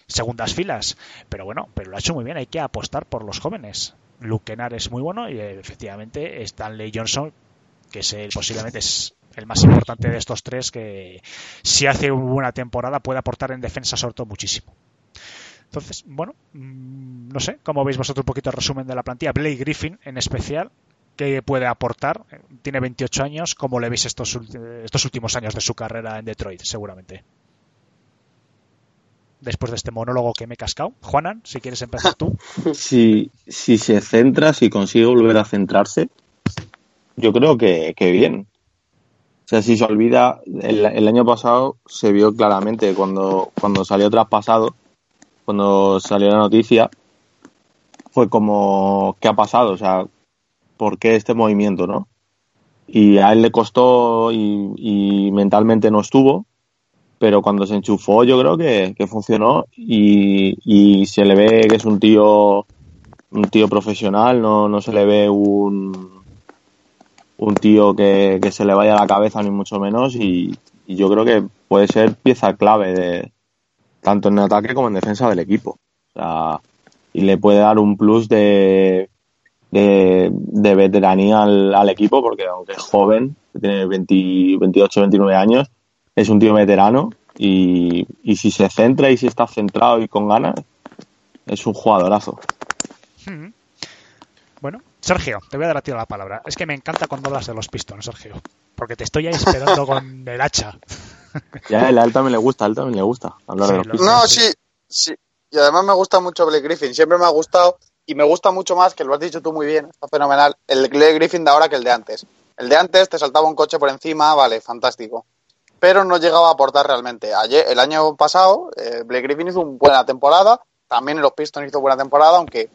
segundas filas. Pero bueno, pero lo ha hecho muy bien. Hay que apostar por los jóvenes. Luke Kennard es muy bueno y eh, efectivamente Stanley Johnson, que es el, posiblemente es el más importante de estos tres, que si hace una buena temporada puede aportar en defensa sobre todo muchísimo. Entonces, bueno, mm, no sé, ¿cómo veis vosotros un poquito el resumen de la plantilla? Blake Griffin en especial, ¿qué puede aportar? Tiene 28 años, ¿cómo le veis estos, estos últimos años de su carrera en Detroit, seguramente? Después de este monólogo que me he cascado. Juanan, si quieres empezar tú. Si, si se centra, si consigue volver a centrarse, yo creo que, que bien. O sea, si se olvida, el, el año pasado se vio claramente cuando, cuando salió traspasado, cuando salió la noticia, fue como, ¿qué ha pasado? O sea, ¿por qué este movimiento, no? Y a él le costó y, mentalmente no estuvo, pero cuando se enchufó yo creo que, que funcionó y, y se le ve que es un tío un tío profesional, no, no se le ve un, un tío que, que se le vaya a la cabeza ni mucho menos y yo creo que puede ser pieza clave de tanto en ataque como en defensa del equipo. O sea, y le puede dar un plus de, de, de veteranía al, al equipo porque aunque es joven, tiene 20 28, 29 años, es un tío veterano y, y si se centra y si está centrado y con ganas, es un jugadorazo. Mm. Bueno, Sergio, te voy a dar a ti la palabra. Es que me encanta cuando hablas de los Pistons, Sergio. Porque te estoy ahí esperando con el hacha. Ya a él también le gusta, a él también le gusta hablar Sí, de los lo- Pistons. No, sí, sí. Y además me gusta mucho Blake Griffin. Siempre me ha gustado y me gusta mucho más, que lo has dicho tú muy bien, está fenomenal, el Blake Griffin de ahora que el de antes. El de antes te saltaba un coche por encima, vale, fantástico. Pero no llegaba a aportar realmente. Ayer, el año pasado, eh, Blake Griffin hizo una buena temporada. También en los Pistons hizo buena temporada, aunque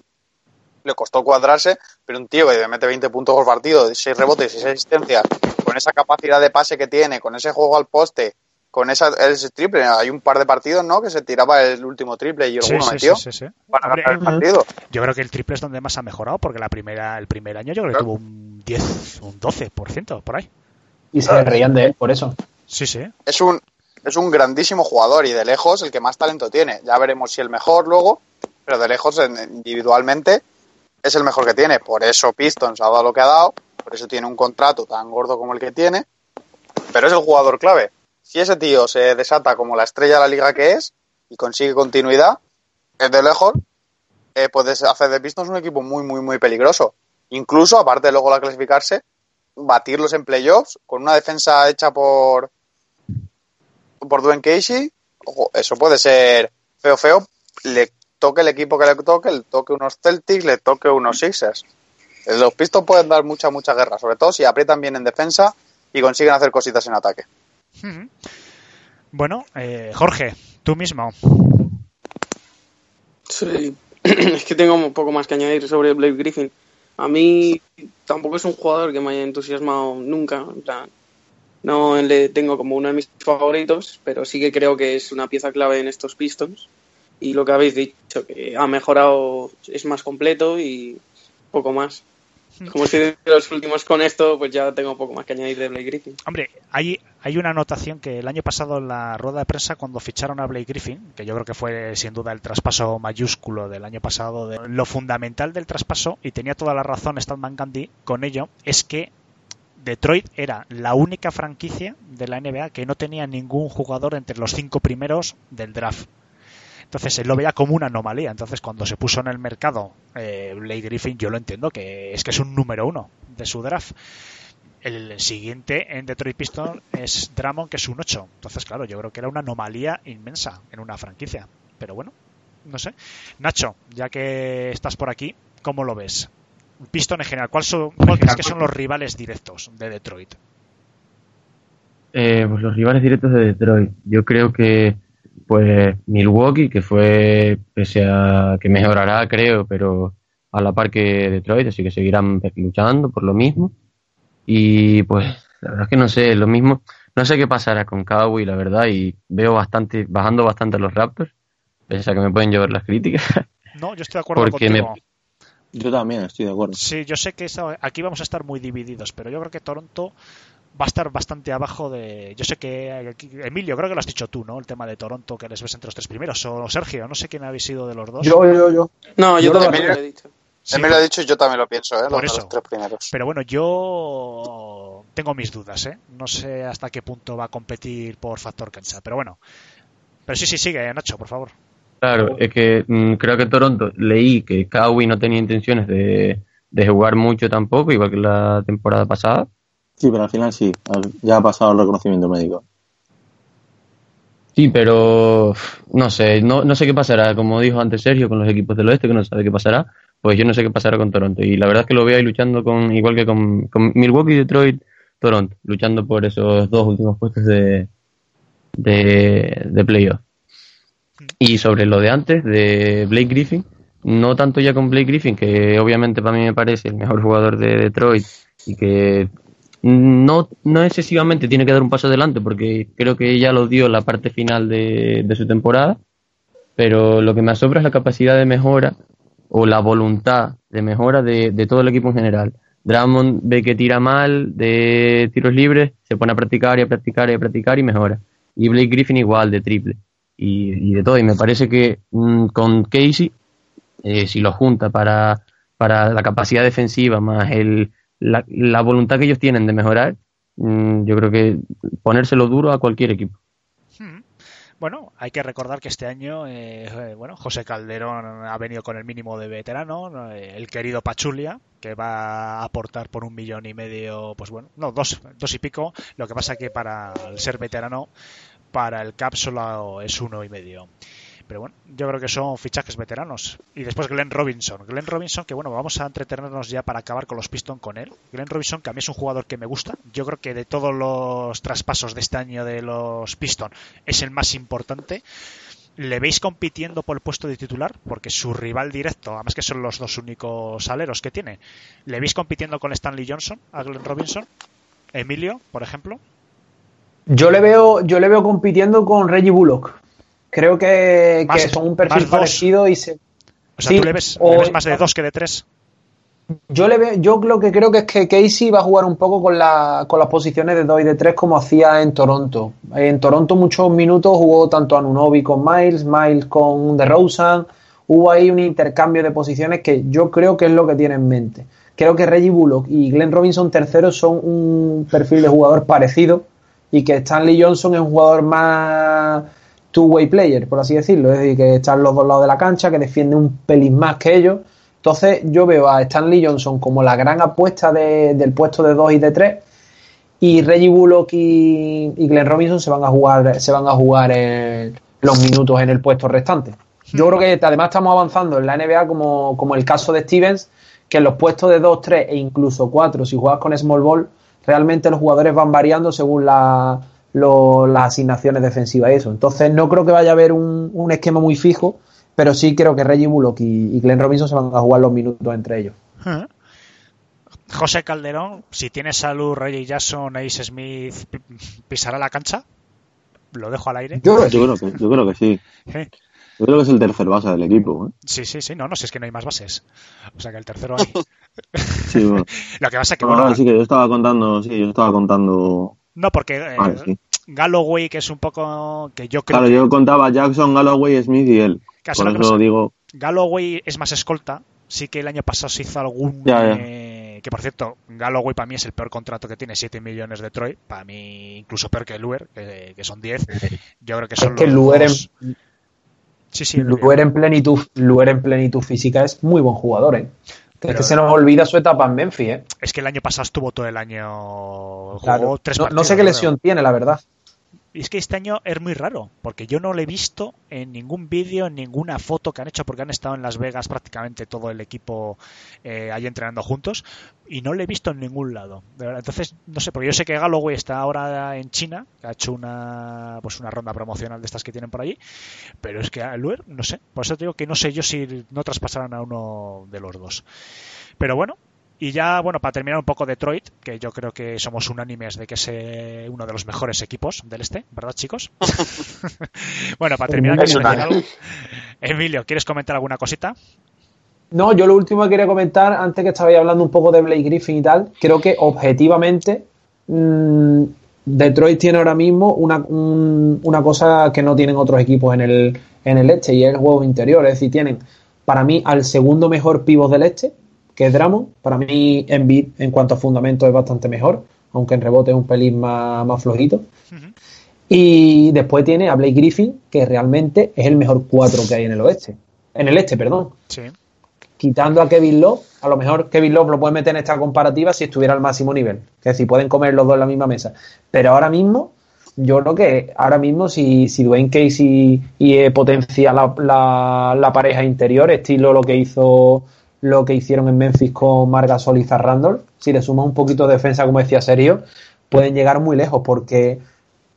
le costó cuadrarse. Pero un tío que mete 20 puntos por partido, 6 rebotes y 6 asistencias, con esa capacidad de pase que tiene, con ese juego al poste, con esa, ese triple. Hay un par de partidos, ¿no? Que se tiraba el último triple y Sí, alguno sí, metió sí, sí, sí. para Hombre, ganar el partido. yo creo que el triple es donde más ha mejorado, porque la primera, el primer año yo creo que Claro. tuvo un 10, un 12% por ahí. Y se reían de él por eso. Sí, sí. es un, es un grandísimo jugador y de lejos el que más talento tiene. Ya veremos si el mejor luego, pero de lejos en- individualmente es el mejor que tiene. Por eso Pistons ha dado lo que ha dado, por eso tiene un contrato tan gordo como el que tiene, pero es el jugador clave. Si ese tío se desata como la estrella de la liga que es y consigue continuidad, es de lejos, eh, puedes hacer de Pistons un equipo muy, muy, muy peligroso. Incluso, aparte de luego la clasificarse, batirlos en playoffs con una defensa hecha por por Dwayne Casey, ojo, eso puede ser feo, feo. Le toque el equipo que le toque, le toque unos Celtics, le toque unos Sixers. Los Pistons pueden dar mucha, mucha guerra, sobre todo si aprietan bien en defensa y consiguen hacer cositas en ataque. Bueno, eh, Jorge, tú mismo. Sí, es que tengo un poco más que añadir sobre Blake Griffin. A mí tampoco es un jugador que me haya entusiasmado nunca. en plan, no le tengo como uno de mis favoritos, pero sí que creo que es una pieza clave en estos Pistons. Y lo que habéis dicho, que ha mejorado, es más completo y poco más. Como estoy de los últimos con esto, pues ya tengo poco más que añadir de Blake Griffin. Hombre, hay, hay una anotación que el año pasado en la rueda de prensa, cuando ficharon a Blake Griffin, que yo creo que fue sin duda el traspaso mayúsculo del año pasado, de- lo fundamental del traspaso, y tenía toda la razón Stan Van Gundy con ello, es que Detroit era la única franquicia de la NBA que no tenía ningún jugador entre los cinco primeros del draft. Entonces él lo veía como una anomalía. Entonces cuando se puso en el mercado eh, Blake Griffin, yo lo entiendo, que es que es un número uno de su draft. El siguiente en Detroit Pistons es Drummond, que es un 8. Entonces, claro, yo creo que era una anomalía inmensa en una franquicia. Pero bueno, no sé. Nacho, ya que estás por aquí, ¿cómo lo ves? Piston en general, ¿cuál son, cuál crees que son los rivales directos de Detroit? Eh, pues los rivales directos de Detroit. Yo creo que pues Milwaukee, que fue, pese a que mejorará, creo, pero a la par que Detroit, así que seguirán luchando por lo mismo. Y pues, la verdad es que no sé, lo mismo, no sé qué pasará con Kawhi, la verdad, y veo bastante, bajando bastante a los Raptors, pese a que me pueden llevar las críticas. No, yo estoy de acuerdo Porque me- contigo. Yo también estoy de acuerdo. Sí, yo sé que esa- aquí vamos a estar muy divididos, pero yo creo que Toronto va a estar bastante abajo de. Yo sé que Emilio, creo que lo has dicho tú, ¿no? El tema de Toronto que les ves entre los tres primeros, o Sergio, no sé quién habéis sido de los dos. Yo, yo, yo. No, yo, también lo he dicho. Sí, Él me lo ha dicho y yo también lo pienso, ¿eh? Los, Por de eso. los tres primeros. Pero bueno, yo tengo mis dudas, ¿eh? No sé hasta qué punto va a competir por factor cancha, pero bueno. Pero sí, sí, sigue, Nacho, por favor. Claro, es que mm, creo que Toronto leí que Kawhi no tenía intenciones de, de jugar mucho tampoco, igual que la temporada pasada. Sí, pero al final sí. Ya ha pasado el reconocimiento médico. Sí, pero no sé, no, no sé qué pasará, como dijo antes Sergio, con los equipos del oeste, que no sabe qué pasará, pues yo no sé qué pasará con Toronto. Y la verdad es que lo veo ahí luchando con, igual que con, con Milwaukee, Detroit, Toronto, luchando por esos dos últimos puestos de, de, de playoff. Y sobre lo de antes, de Blake Griffin, no tanto ya con Blake Griffin, que obviamente para mí me parece el mejor jugador de Detroit y que no, no excesivamente tiene que dar un paso adelante porque creo que ya lo dio en la parte final de, su temporada, pero lo que me asombra es la capacidad de mejora o la voluntad de mejora de, de todo el equipo en general. Drummond ve que tira mal de tiros libres, se pone a practicar y a practicar y a practicar y mejora. Y Blake Griffin igual de triple y, y de todo. Y me parece que mm, con Casey, eh, si lo junta para, para la capacidad defensiva más el, la, la voluntad que ellos tienen de mejorar, mm, yo creo que ponérselo duro a cualquier equipo. Hmm. Bueno, hay que recordar que este año, eh, eh, bueno, José Calderón ha venido con el mínimo de veterano, ¿no? Eh, el querido Pachulia, que va a aportar por un millón y medio, pues bueno, no, dos, dos y pico. Lo que pasa que para el ser veterano, para el cap solo es uno y medio. Pero bueno, yo creo que son fichajes veteranos. Y después Glenn Robinson. Glenn Robinson, que bueno, vamos a entretenernos ya para acabar con los Pistons con él. Glenn Robinson, que a mí es un jugador que me gusta. Yo creo que de todos los traspasos de este año de los Pistons es el más importante. ¿Le veis compitiendo por el puesto de titular? Porque su rival directo, además que son los dos únicos aleros que tiene, ¿le veis compitiendo con Stanley Johnson a Glenn Robinson? Emilio, por ejemplo. Yo le veo, yo le veo compitiendo con Reggie Bullock. Creo que, Más- que son un perfil dos. parecido y se. O sea, Sí, ¿tú le ves, o- le ves más de dos que de tres? Yo le veo, yo lo que creo que es que Casey va a jugar un poco con, la, con las posiciones de 2 y de 3 como hacía en Toronto. En Toronto muchos minutos jugó tanto Anunobi con Miles, Miles con DeRozan. Hubo ahí un intercambio de posiciones que yo creo que es lo que tiene en mente. Creo que Reggie Bullock y Glenn Robinson tercero son un perfil de jugador parecido y que Stanley Johnson es un jugador más two-way player, por así decirlo. Es decir, que está en los dos lados de la cancha, que defiende un pelín más que ellos. Entonces yo veo a Stanley Johnson como la gran apuesta de- del puesto de 2 y de 3 y Reggie Bullock y, Glenn Robinson se van a jugar se van a jugar los minutos en el puesto restante. Yo creo que además estamos avanzando en la NBA como, como el caso de Stevens, que en los puestos de 2, 3 e incluso 4, si juegas con Small Ball, realmente los jugadores van variando según la- lo- las asignaciones defensivas y eso. Entonces no creo que vaya a haber un, un esquema muy fijo, pero sí creo que Reggie Bullock y, y Glenn Robinson se van a jugar los minutos entre ellos. Ajá. José Calderón, si tiene salud, Reggie Jackson, Ace Smith, pi- pisará la cancha. Lo dejo al aire. Yo creo que Yo creo que, yo creo que sí. Eh, Yo creo que es el tercer base del equipo. ¿eh? Sí, sí, sí, no, no, si es que no hay más bases. O sea que el tercero hay. Sí, bueno. Lo que pasa es que, No, bueno, no, sí que yo estaba contando, sí, yo estaba contando. no, porque eh, Vale, sí. Galloway, que es un poco. que yo creo Claro, yo contaba Jackson, Galloway, Smith y él. Por lo eso pasa- digo, Galloway es más escolta. Sí que el año pasado se hizo algún... Ya, ya. eh, que por cierto, Galloway para mí es el peor contrato que tiene, 7 millones de Troy. Para mí incluso peor que Luer, que, que son 10. Yo creo que son Es que los Luer en, dos- Sí, sí, Luer en plenitud, Luer en plenitud física es muy buen jugador, ¿eh? Pero- es que se nos olvida su etapa en Memphis, ¿eh? Es que el año pasado estuvo todo el año... Jugó Claro. tres No, sé qué creo. lesión tiene, la verdad. Y es que este año es muy raro, porque yo no lo he visto en ningún vídeo, en ninguna foto que han hecho, porque han estado en Las Vegas prácticamente todo el equipo eh, ahí entrenando juntos, y no lo he visto en ningún lado. Entonces, no sé, porque yo sé que Galloway está ahora en China, que ha hecho una pues una ronda promocional de estas que tienen por allí, pero es que Luer, no sé, por eso te digo que no sé yo si no traspasaran a uno de los dos. Pero bueno, y ya, bueno, para terminar un poco Detroit, que yo creo que somos unánimes de que es eh, uno de los mejores equipos del este, ¿verdad, chicos? bueno, para terminar, ¿quieres decir algo? Emilio, ¿quieres comentar alguna cosita? No, yo lo último que quería comentar, antes que estabais hablando un poco de Blake Griffin y tal, creo que objetivamente mmm, Detroit tiene ahora mismo una, un- una cosa que no tienen otros equipos en el, en el este y es el juego interior. Es decir, tienen para mí al segundo mejor pivot del este, que es Drummond. Para mí Embiid en cuanto a fundamento es bastante mejor, aunque en rebote es un pelín más, más flojito. Y después tiene a Blake Griffin, que realmente es el mejor cuatro que hay en el oeste. En el este, perdón Sí. quitando a Kevin Love, a lo mejor Kevin Love lo puede meter en esta comparativa si estuviera al máximo nivel. Es decir, pueden comer los dos en la misma mesa. Pero ahora mismo, yo creo que ahora mismo si, si Dwayne Casey y eh, potencia la, la, la pareja interior, estilo lo que hizo lo que hicieron en Memphis con Margasol y Zar Randolph, si le sumas un poquito de defensa, como decía Sergio, pueden llegar muy lejos porque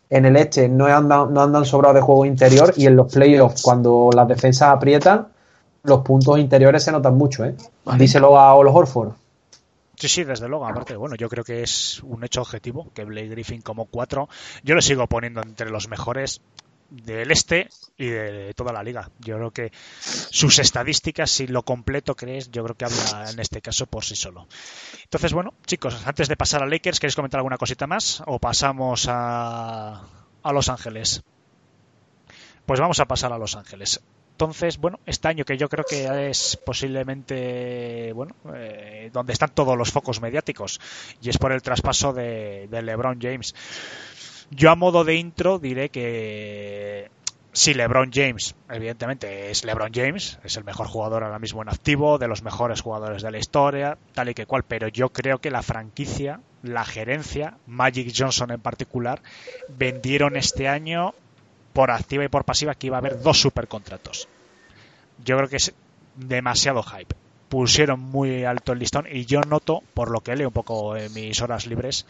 en el este no andan, no andan sobrados de juego interior y en los playoffs, cuando las defensas aprietan, los puntos interiores se notan mucho, ¿eh? Díselo a Ol Horford. Sí, sí, desde luego. Aparte, bueno, yo creo que es un hecho objetivo que Blake Griffin como cuatro, yo lo sigo poniendo entre los mejores del este y de toda la liga. Yo creo que sus estadísticas, si lo completo crees, yo creo que habla en este caso por sí solo. Entonces, bueno, chicos, antes de pasar a Lakers, ¿queréis comentar alguna cosita más o pasamos a, a Los Ángeles? Pues vamos a pasar a Los Ángeles. Entonces, bueno, este año que yo creo que es posiblemente, bueno, eh, donde están todos los focos mediáticos, y es por el traspaso de, de LeBron James. Yo a modo de intro diré que si LeBron James, evidentemente es LeBron James, es el mejor jugador ahora mismo en activo, de los mejores jugadores de la historia, tal y que cual, pero yo creo que la franquicia, la gerencia, Magic Johnson en particular, vendieron este año por activa y por pasiva que iba a haber dos supercontratos. Yo creo que es demasiado hype. Pusieron muy alto el listón y yo noto, por lo que leo un poco en mis horas libres,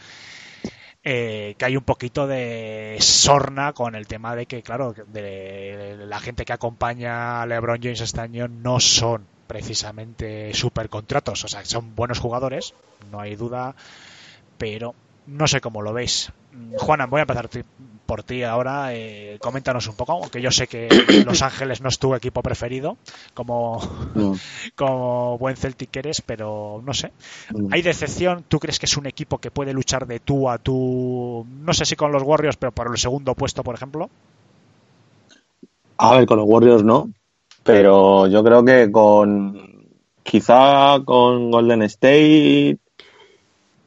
eh, que hay un poquito de sorna con el tema de que, claro, de la gente que acompaña a LeBron James este año no son precisamente supercontratos. O sea, son buenos jugadores, no hay duda, pero no sé cómo lo veis. Mm, Juana, voy a empezar por ti ahora. eh, coméntanos un poco, aunque yo sé que Los Ángeles no es tu equipo preferido, como, No. como buen Celtic que eres, pero no sé. ¿Hay decepción? ¿Tú crees que es un equipo que puede luchar de tú a tú? No sé si con los Warriors, pero por el segundo puesto, por ejemplo. A ver, con los Warriors no, pero yo creo que con quizá con Golden State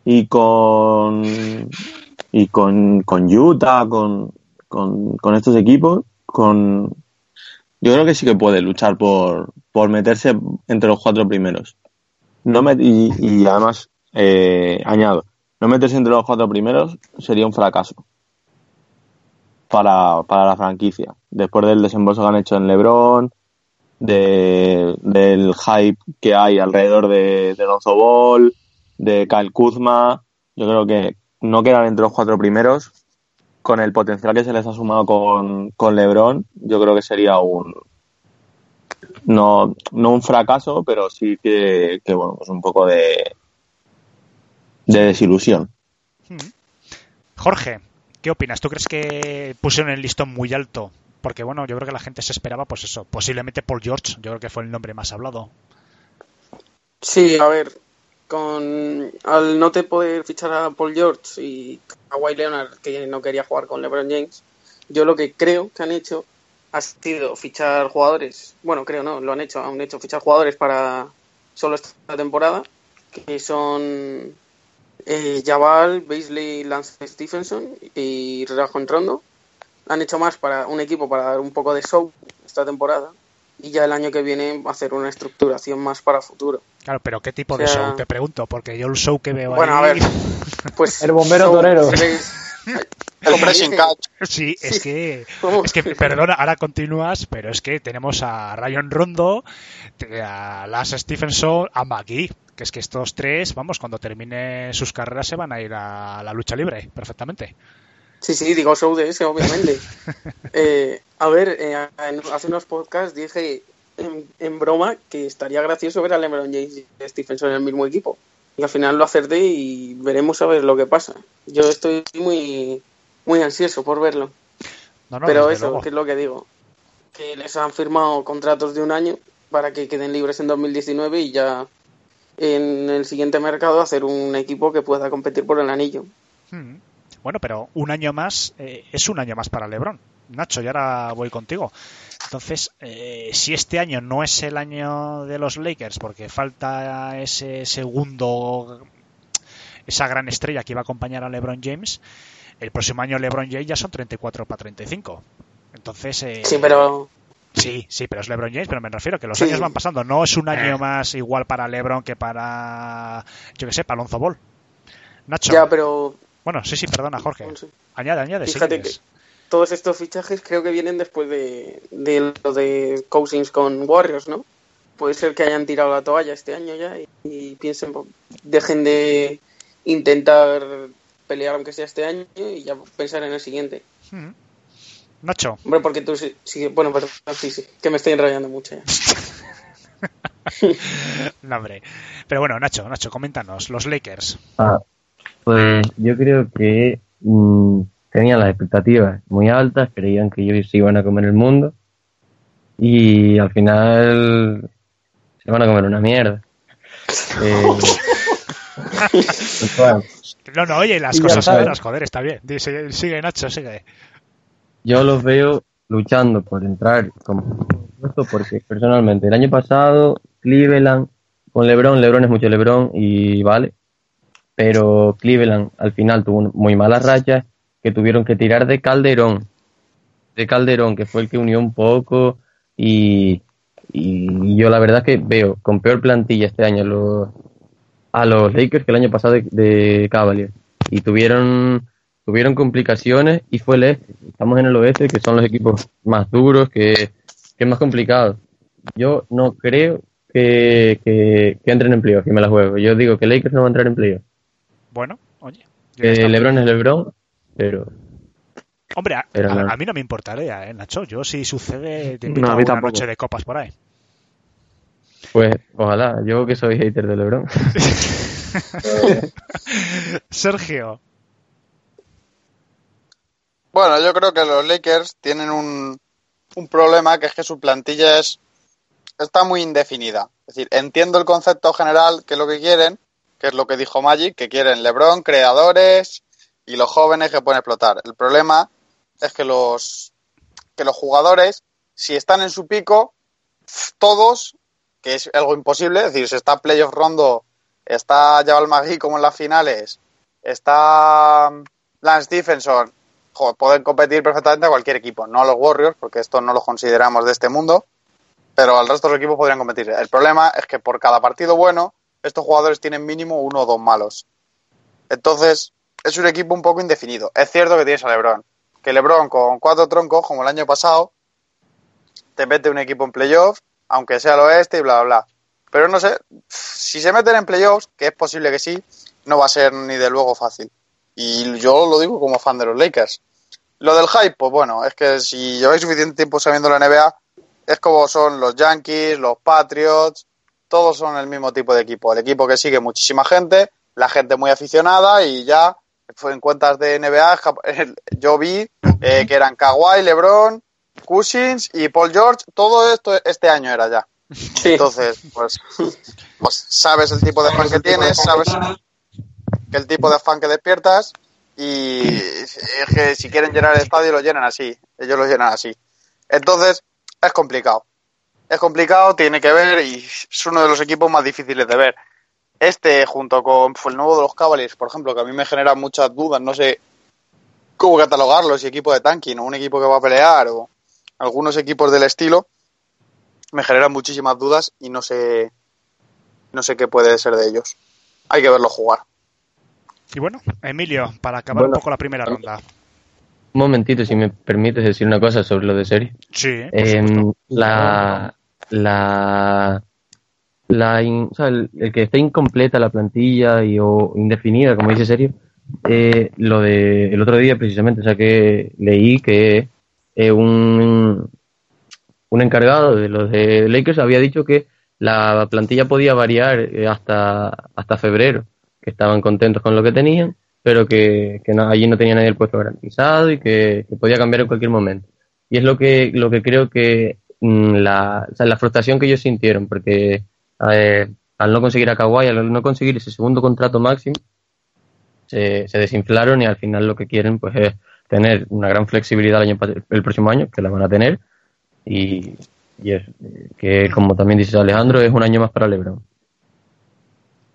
y con y con, con Utah, con, con, con estos equipos, con yo creo que sí que puede luchar por, por meterse entre los cuatro primeros. No me- y, y además, eh, añado, no meterse entre los cuatro primeros sería un fracaso para, para la franquicia. Después del desembolso que han hecho en LeBron, de, del hype que hay alrededor de, de Lonzo Ball, de Kyle Kuzma, yo creo que no quedan entre los cuatro primeros. Con el potencial que se les ha sumado con, con LeBron, yo creo que sería un. No, no un fracaso, pero sí que, que bueno, pues un poco de. de desilusión. Hmm. Jorge, ¿qué opinas? ¿Tú crees que pusieron el listón muy alto? Porque bueno, yo creo que la gente se esperaba, pues eso, posiblemente Paul George, yo creo que fue el nombre más hablado. Sí, a ver, con al no te poder fichar a Paul George y a Kawhi Leonard, que no quería jugar con LeBron James, yo lo que creo que han hecho ha sido fichar jugadores, bueno, creo no, lo han hecho, han hecho fichar jugadores para solo esta temporada, que son eh, Jabal, Beasley, Lance Stephenson y Rajon Rondo. Han hecho más para un equipo para dar un poco de show esta temporada y ya el año que viene hacer una estructuración más para futuro. Claro, pero ¿qué tipo O de show? Te pregunto, porque yo el show que veo Bueno, ahí... a ver, pues El bombero torero. El pressing catch. Sí, es que, es que, perdona, ahora continúas, pero es que tenemos a Ryan Rondo, te- a Lance Stephenson, a McGee, que es que estos tres, vamos, cuando terminen sus carreras se van a ir a la lucha libre, perfectamente. Sí, sí, digo show de ese, obviamente. Eh, a ver, eh, en- hace unos podcasts dije en, en broma que estaría gracioso ver a LeBron James y Stephenson en el mismo equipo. Y al final lo acerté y veremos a ver lo que pasa. Yo estoy muy, muy ansioso por verlo. No, no, Pero eso, que es lo que digo. Que les han firmado contratos de un año para que queden libres en 2019 y ya en el siguiente mercado hacer un equipo que pueda competir por el anillo. Mm. Bueno, pero un año más eh, es un año más para LeBron. Nacho, y ahora voy contigo. Entonces, eh, si este año no es el año de los Lakers, porque falta ese segundo, esa gran estrella que iba a acompañar a LeBron James, el próximo año LeBron James ya son 34 para 35. Entonces, eh, Sí, pero sí, sí, pero es LeBron James, pero me refiero que los Sí. años van pasando. No es un año más igual para LeBron que para, yo que sé, para Alonso Ball. Nacho, ya, pero bueno, sí, sí, perdona, Jorge. Añade, añade. Fíjate quieres. todos estos fichajes creo que vienen después de, de lo de Cousins con Warriors, ¿no? Puede ser que hayan tirado la toalla este año ya y, y piensen, pues, dejen de intentar pelear aunque sea este año y ya pensar en el siguiente. Mm. Nacho, Hombre, porque tú sí, sí- bueno, perdón, sí, sí, que me estoy enrollando mucho ya. no, hombre. Pero bueno, Nacho, Nacho, coméntanos, los Lakers. Ah, pues yo creo que mm, tenían las expectativas muy altas, creían que ellos se iban a comer el mundo y al final se van a comer una mierda. Eh, cual. No, no, oye, las cosas sabes. buenas, joder, está bien. Di- Sigue, sigue, Nacho, sigue. yo los veo luchando por entrar como puesto porque personalmente el año pasado Cleveland con LeBron, LeBron es mucho LeBron y vale, pero Cleveland al final tuvo muy malas rachas que tuvieron que tirar de Calderón, de Calderón que fue el que unió un poco y, yo la verdad que veo con peor plantilla este año los, a los Lakers que el año pasado de, de Cavaliers y tuvieron tuvieron complicaciones y fue el este. Estamos en el oeste, que son los equipos más duros, que, es más complicado. Yo no creo que, que, que entren en playoff, y me la juego. Yo digo que Lakers no va a entrar en playoff. Bueno, oye. está. LeBron es LeBron, pero Hombre, a, pero a- no. a mí no me importaría, ¿eh, Nacho? Yo, si sucede, te invito No, a a una tampoco. noche de copas por ahí. pues ojalá. Yo que soy hater de LeBron. Sergio. Bueno, yo creo que los Lakers tienen un, un problema que es que su plantilla es está muy indefinida. Es decir, entiendo el concepto general que es lo que quieren, que es lo que dijo Magic, que quieren LeBron, creadores y los jóvenes que pueden explotar. El problema es que los que los jugadores, si están en su pico, todos, que es algo imposible, es decir, si está Playoff Rondo, está Jabal Magui como en las finales, está Lance Stephenson, pueden competir perfectamente a cualquier equipo, no a los Warriors, porque esto no lo consideramos de este mundo, pero al resto de los equipos podrían competir. El problema es que por cada partido bueno, estos jugadores tienen mínimo uno o dos malos. Entonces, es un equipo un poco indefinido. Es cierto que tienes a LeBron, que LeBron con cuatro troncos, como el año pasado, te mete un equipo en playoffs, aunque sea el oeste y bla, bla, bla. Pero no sé, si se meten en playoffs, que es posible que sí, no va a ser ni de luego fácil. Y yo lo digo como fan de los Lakers. Lo del hype, pues bueno, es que si lleváis suficiente tiempo sabiendo la NBA, es como son los Yankees, los Patriots, todos son el mismo tipo de equipo. El equipo que sigue muchísima gente, la gente muy aficionada y ya fue en cuentas de NBA yo vi eh, que eran Kawhi, LeBron, Cousins y Paul George, todo esto este año era ya. Sí. Entonces, pues, pues sabes el tipo de fan que tienes, sabes que el tipo de fan que despiertas y es que si quieren llenar el estadio lo llenan así, ellos lo llenan así. Entonces, es complicado. Es complicado, tiene que ver y es uno de los equipos más difíciles de ver. Este, junto con el nuevo de los Cavaliers, por ejemplo, que a mí me genera muchas dudas, no sé cómo catalogarlo, si equipo de tanking o un equipo que va a pelear o algunos equipos del estilo, me generan muchísimas dudas y no sé no sé qué puede ser de ellos. Hay que verlo jugar. Y bueno, Emilio, para acabar Bueno. un poco la primera ronda. Un momentito, si me permites decir una cosa sobre lo de serie. Sí, Em, la, la, la in- o sea, el, el que esté incompleta la plantilla y o indefinida, como dice Serio, eh, lo de el otro día precisamente, o sea que leí que eh, un, un encargado de los de Lakers había dicho que la plantilla podía variar eh, hasta, hasta febrero, que estaban contentos con lo que tenían, pero que, que no- allí no tenía nadie el puesto garantizado y que, que podía cambiar en cualquier momento. Y es lo que, lo que creo que mm, la, o sea, la frustración que ellos sintieron, porque eh, al no conseguir a Kawhi, al no conseguir ese segundo contrato máximo, se, se desinflaron y al final lo que quieren pues es tener una gran flexibilidad el, año, el próximo año, que la van a tener, y, y es que como también dice Alejandro, es un año más para LeBron.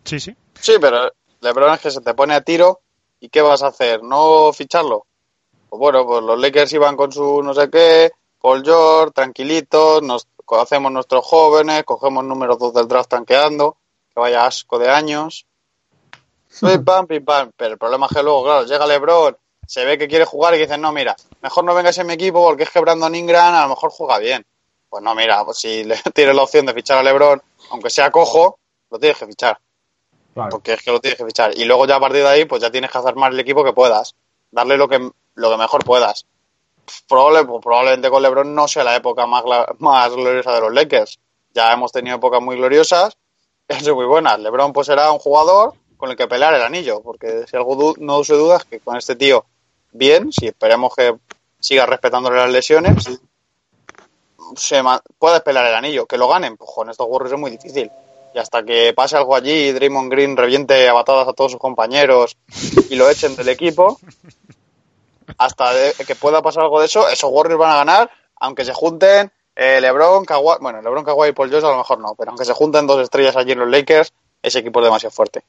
Sí, sí. Sí, pero LeBron es que se te pone a tiro y ¿qué vas a hacer? ¿No ficharlo? Pues bueno, pues los Lakers iban con su no sé qué, Paul George, tranquilitos, nos hacemos nuestros jóvenes, cogemos números dos del draft tanqueando, que vaya asco de años. Pim, pam, pim, pam. Pero el problema es que luego, claro, llega LeBron, se ve que quiere jugar y dicen, no, mira, mejor no vengas en mi equipo porque es que Brandon Ingram a lo mejor juega bien. Pues no, mira, pues si le tienes la opción de fichar a LeBron, aunque sea cojo, lo tienes que fichar Porque es que lo tienes que fichar. Y luego ya a partir de ahí, pues ya tienes que hacer más el equipo que puedas. Darle lo que, lo que mejor puedas. Probable, pues probablemente con LeBron no sea la época más, más gloriosa de los Lakers. Ya hemos tenido épocas muy gloriosas, sido muy buenas. LeBron pues será un jugador con el que pelear el anillo, porque si algo no se duda que con este tío, bien, si esperemos que siga respetándole las lesiones, se puedes pelear el anillo. Que lo ganen, pues con estos Warriors es muy difícil. Y hasta que pase algo allí y Draymond Green reviente a batadas a todos sus compañeros y lo echen del equipo, hasta que pueda pasar algo de eso, esos Warriors van a ganar, aunque se junten eh, LeBron, Kawhi, bueno, LeBron, Kawhi y Paul George a lo mejor no, pero aunque se junten dos estrellas allí en los Lakers, ese equipo es demasiado fuerte.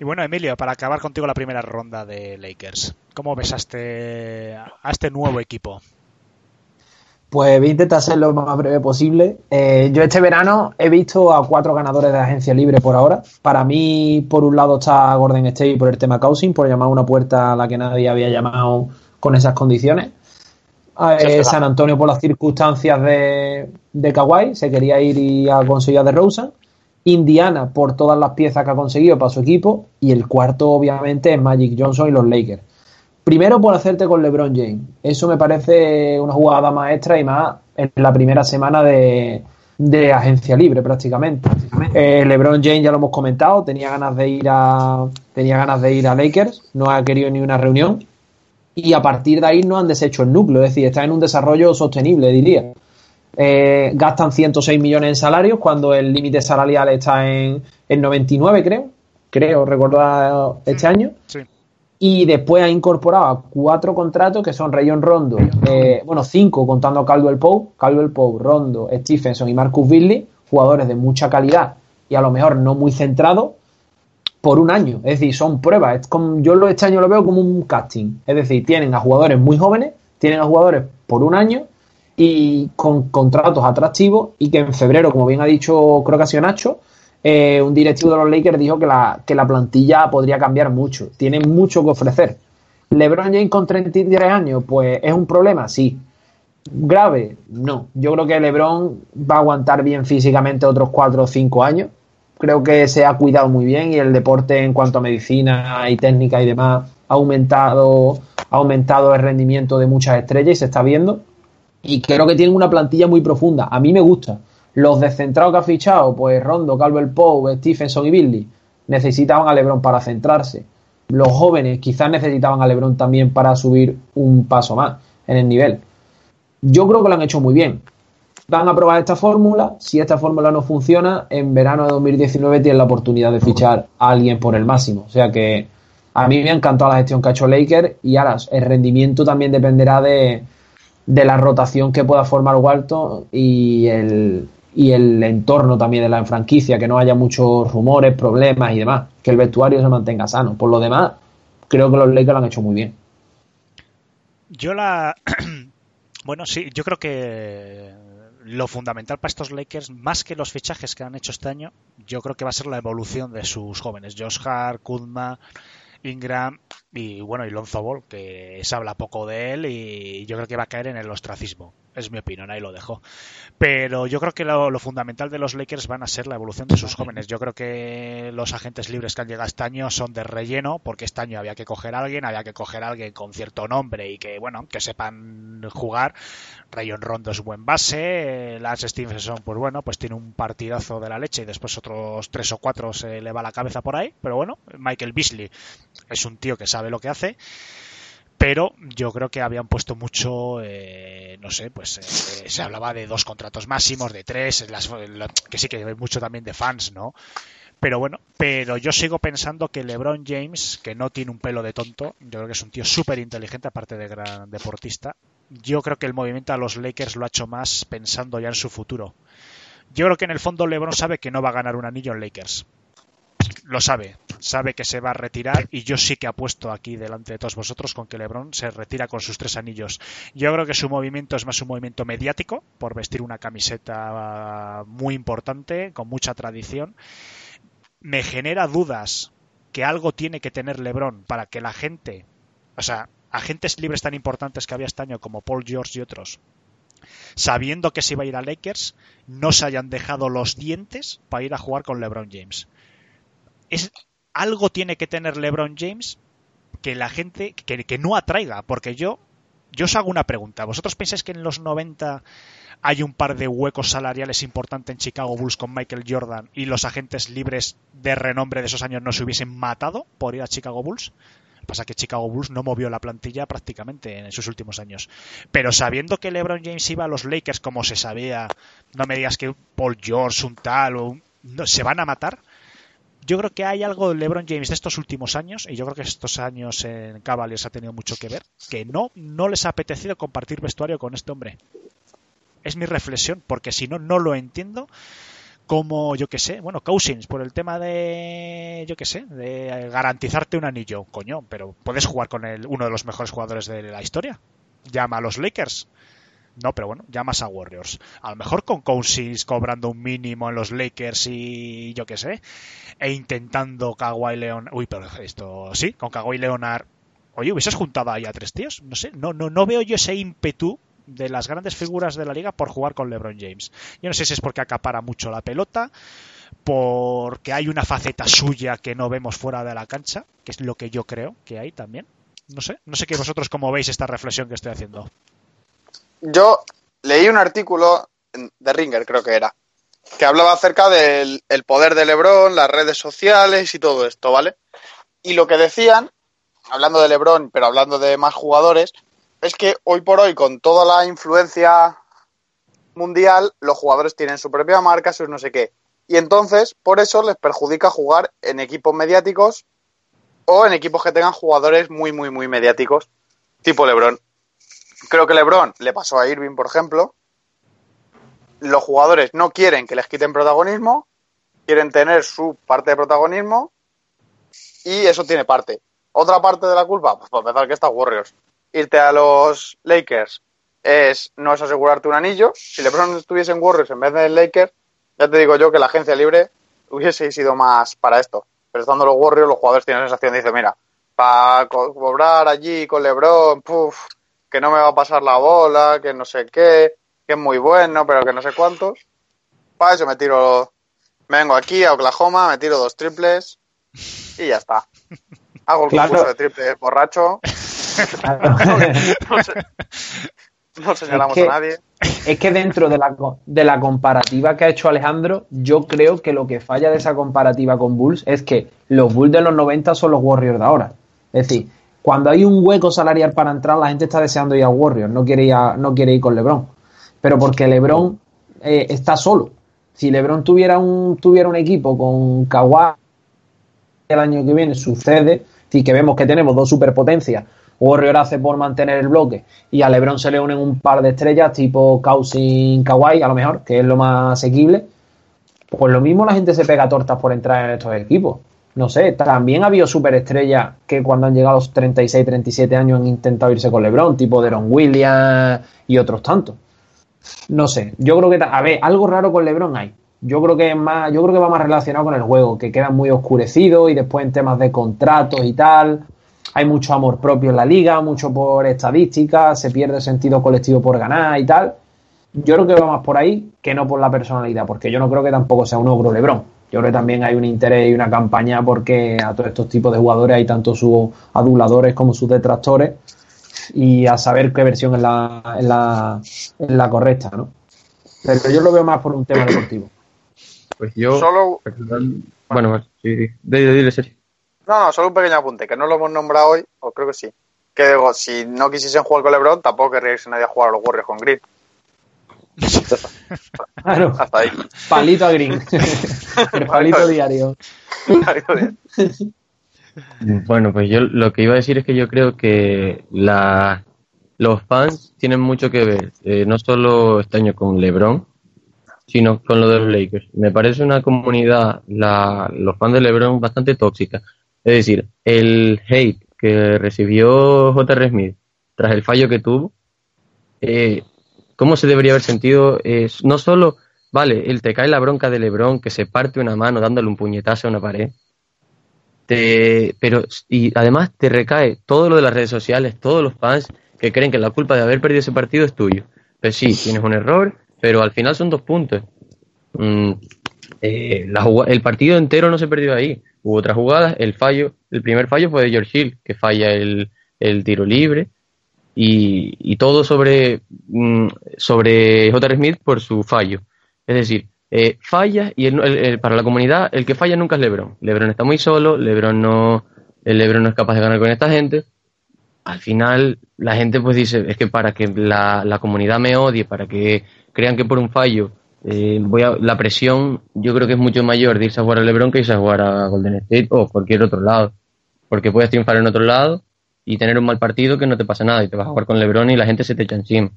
Y bueno, Emilio, para acabar contigo la primera ronda de Lakers, ¿cómo ves a este, a este nuevo equipo? Pues voy a intentar ser lo más breve posible. Eh, yo este verano he visto a cuatro ganadores de agencia libre por ahora. Para mí, por un lado está Gordon State por el tema Causing, por llamar una puerta a la que nadie había llamado con esas condiciones. Eh, es verdad. San Antonio por las circunstancias de, de Kawhi, se quería ir y ha conseguido a DeRozan. Indiana por todas las piezas que ha conseguido para su equipo. Y el cuarto, obviamente, es Magic Johnson y los Lakers. Primero por hacerte con LeBron James. Eso me parece una jugada maestra y más en la primera semana de, de agencia libre prácticamente. Eh, LeBron James ya lo hemos comentado, tenía ganas de ir a tenía ganas de ir a Lakers, no ha querido ni una reunión y a partir de ahí no han deshecho el núcleo, es decir, está en un desarrollo sostenible, diría. Eh, gastan 106 millones en salarios cuando el límite salarial está en, en 99, creo. Creo, recordar este año Sí. Y después ha incorporado a cuatro contratos que son Rayon Rondo, eh, bueno, cinco contando a Caldwell Pope, Caldwell Pope, Rondo, Stephenson y Marcus Beasley, jugadores de mucha calidad y a lo mejor no muy centrados por un año, es decir, son pruebas, es como- yo lo, este año lo veo como un casting, es decir, tienen a jugadores muy jóvenes, tienen a jugadores por un año y con contratos atractivos y que en febrero, como bien ha dicho, creo que ha sido Nacho, eh, un directivo de los Lakers dijo que la, que la plantilla podría cambiar mucho. Tiene mucho que ofrecer. LeBron James con 33 años, pues es un problema, sí. Grave, no. Yo creo que LeBron va a aguantar bien físicamente otros 4 o 5 años. Creo que se ha cuidado muy bien y el deporte en cuanto a medicina y técnica y demás ha aumentado, ha aumentado el rendimiento de muchas estrellas y se está viendo. Y creo que tienen una plantilla muy profunda. A mí me gusta. Los descentrados que ha fichado, pues Rondo, Calvert Pope, Stephenson y Billy, necesitaban a LeBron para centrarse. Los jóvenes quizás necesitaban a LeBron también para subir un paso más en el nivel. Yo creo que lo han hecho muy bien. Van a probar esta fórmula. Si esta fórmula no funciona, en verano de 2019 tienen la oportunidad de fichar a alguien por el máximo. O sea que a mí me ha encantado la gestión que ha hecho Laker y ahora el rendimiento también dependerá de, de la rotación que pueda formar Walton y el, y el entorno también de la franquicia, que no haya muchos rumores, problemas y demás, que el vestuario se mantenga sano. Por lo demás, creo que los Lakers lo han hecho muy bien. Yo la. bueno, sí, yo creo que lo fundamental para estos Lakers, más que los fichajes que han hecho este año, yo creo que va a ser la evolución de sus jóvenes. Josh Hart, Kuzma, Ingram y bueno, y Lonzo Ball, que se habla poco de él y yo creo que va a caer en el ostracismo. Es mi opinión, ahí lo dejo. Pero yo creo que lo, lo, fundamental de los Lakers van a ser la evolución de sus jóvenes. Yo creo que los agentes libres que han llegado este año son de relleno, porque este año había que coger a alguien, había que coger a alguien con cierto nombre y que, bueno, que sepan jugar. Rayon Rondo es buen base, Lance Stevenson, pues bueno, pues tiene un partidazo de la leche y después otros tres o cuatro se le va la cabeza por ahí, pero bueno, Michael Beasley es un tío que sabe lo que hace pero yo creo que habían puesto mucho, eh, no sé, pues eh, se hablaba de dos contratos máximos, de tres, las, que sí que hay mucho también de fans, ¿no? Pero bueno, pero yo sigo pensando que LeBron James, que no tiene un pelo de tonto, yo creo que es un tío súper inteligente, aparte de gran deportista, yo creo que el movimiento a los Lakers lo ha hecho más pensando ya en su futuro. Yo creo que en el fondo LeBron sabe que no va a ganar un anillo en Lakers lo sabe, sabe que se va a retirar y yo sí que apuesto aquí delante de todos vosotros con que LeBron se retira con sus tres anillos. Yo creo que su movimiento es más un movimiento mediático por vestir una camiseta muy importante, con mucha tradición. Me genera dudas que algo tiene que tener LeBron para que la gente, o sea, agentes libres tan importantes que había este año como Paul George y otros, sabiendo que se iba a ir a Lakers, no se hayan dejado los dientes para ir a jugar con LeBron James es algo tiene que tener LeBron James que la gente que, no atraiga, porque yo yo os hago una pregunta. ¿Vosotros pensáis que en los 90 hay un par de huecos salariales importantes en Chicago Bulls con Michael Jordan y los agentes libres de renombre de esos años no se hubiesen matado por ir a Chicago Bulls? Pasa que Chicago Bulls no movió la plantilla prácticamente en sus últimos años. Pero sabiendo que LeBron James iba a los Lakers como se sabía, no me digas que Paul George, un tal, o un, no, se van a matar yo creo que hay algo de LeBron James de estos últimos años, y yo creo que estos años en Cavaliers ha tenido mucho que ver, que no, no les ha apetecido compartir vestuario con este hombre. Es mi reflexión, porque si no, no lo entiendo como, yo que sé, bueno, Cousins, por el tema de, yo que sé, de garantizarte un anillo, coño, pero puedes jugar con el, uno de los mejores jugadores de la historia. Llama a los Lakers. No, pero bueno, llamas a Warriors. A lo mejor con Cousins cobrando un mínimo en los Lakers y yo qué sé. E intentando Kawhi Leonard. Uy, pero esto sí, con Kawhi Leonard. Oye, hubieses juntado ahí a tres tíos. No sé, no, no, no veo yo ese ímpetu de las grandes figuras de la liga por jugar con LeBron James. Yo no sé si es porque acapara mucho la pelota, porque hay una faceta suya que no vemos fuera de la cancha, que es lo que yo creo que hay también. No sé, no sé que vosotros cómo veis esta reflexión que estoy haciendo yo leí un artículo de Ringer, creo que era, que hablaba acerca del el poder de Lebron, las redes sociales y todo esto, ¿vale? Y lo que decían, hablando de Lebron, pero hablando de más jugadores, es que hoy por hoy, con toda la influencia mundial, los jugadores tienen su propia marca, sus no sé qué. Y entonces, por eso les perjudica jugar en equipos mediáticos o en equipos que tengan jugadores muy, muy, muy mediáticos, tipo Lebron. Creo que LeBron le pasó a Irving, por ejemplo. Los jugadores no quieren que les quiten protagonismo, quieren tener su parte de protagonismo y eso tiene parte. Otra parte de la culpa, pues por empezar que está Warriors. Irte a los Lakers es no es asegurarte un anillo. Si LeBron estuviese en Warriors en vez de en Lakers, ya te digo yo que la agencia libre hubiese sido más para esto. Pero estando los Warriors, los jugadores tienen la sensación de, mira, para cobrar allí con LeBron, puff, que no me va a pasar la bola, que no sé qué, que es muy bueno, pero que no sé cuántos. Para eso me tiro, me vengo aquí a Oklahoma, me tiro dos triples y ya está. Hago el claro. concurso de triples borracho. no, señalamos es que, a nadie. Es que dentro de la, de la comparativa que ha hecho Alejandro, yo creo que lo que falla de esa comparativa con Bulls es que los Bulls de los 90 son los Warriors de ahora. Es decir, cuando hay un hueco salarial para entrar, la gente está deseando ir a Warriors, no quiere ir, con LeBron. Pero porque LeBron eh, está solo. Si LeBron tuviera un, tuviera un equipo con Kawhi el año que viene, sucede, y que vemos que tenemos dos superpotencias. Warrior hace por mantener el bloque y a LeBron se le unen un par de estrellas tipo Cousin Kawhi, a lo mejor, que es lo más asequible. Pues lo mismo la gente se pega tortas por entrar en estos equipos no sé, también ha habido superestrellas que cuando han llegado a los 36, 37 años han intentado irse con LeBron, tipo Deron Williams y otros tantos. no sé. Yo creo que, a ver, algo raro con LeBron hay. Yo creo que es más, yo creo que va más relacionado con el juego, que queda muy oscurecido y después en temas de contratos y tal. Hay mucho amor propio en la liga, mucho por estadísticas, se pierde sentido colectivo por ganar y tal. Yo creo que va más por ahí que no por la personalidad, porque yo no creo que tampoco sea un ogro LeBron. Yo creo que también hay un interés y una campaña porque a todos estos tipos de jugadores hay tanto sus aduladores como sus detractores y a saber qué versión es la, es la, es la correcta, ¿no? Pero yo lo veo más por un tema deportivo. Pues yo. Solo, Bueno, sí, sí. Dile, dile, Sergio. no, no, solo un pequeño apunte, que no lo hemos nombrado hoy, o creo que sí. Que digo, si no quisiesen jugar con LeBron, tampoco querría irse nadie a jugar a los Warriors con Green. Claro, Hasta ahí. palito a green. el palito diario. Bueno, pues yo lo que iba a decir es que yo creo que la, los fans tienen mucho que ver, eh, no solo este año con LeBron, sino con lo de los Lakers. Me parece una comunidad, la, los fans de LeBron, bastante tóxica. Es decir, el hate que recibió J.R. Smith tras el fallo que tuvo, eh, ¿cómo se debería haber sentido? Es no solo, vale, él te cae la bronca de LeBron que se parte una mano dándole un puñetazo a una pared, te, pero y además te recae todo lo de las redes sociales, todos los fans que creen que la culpa de haber perdido ese partido es tuyo. Pues sí, tienes un error, pero al final son dos puntos. Mm, eh, el partido entero no se perdió ahí. Hubo otras jugadas, el fallo, el primer fallo fue de George Hill, que falla el, el tiro libre, y, y todo sobre, mm, sobre J.R. Smith por su fallo. Es decir, eh, falla y el- el- el- para la comunidad el que falla nunca es LeBron. LeBron está muy solo, LeBron no, el LeBron no es capaz de ganar con esta gente. Al final la gente pues dice, es que para que la, la comunidad me odie, para que crean que por un fallo eh, voy a, la presión yo creo que es mucho mayor de irse a jugar a LeBron que irse a jugar a Golden State o cualquier otro lado. Porque puedes triunfar en otro lado y tener un mal partido que no te pasa nada y te vas a jugar con LeBron y la gente se te echa encima.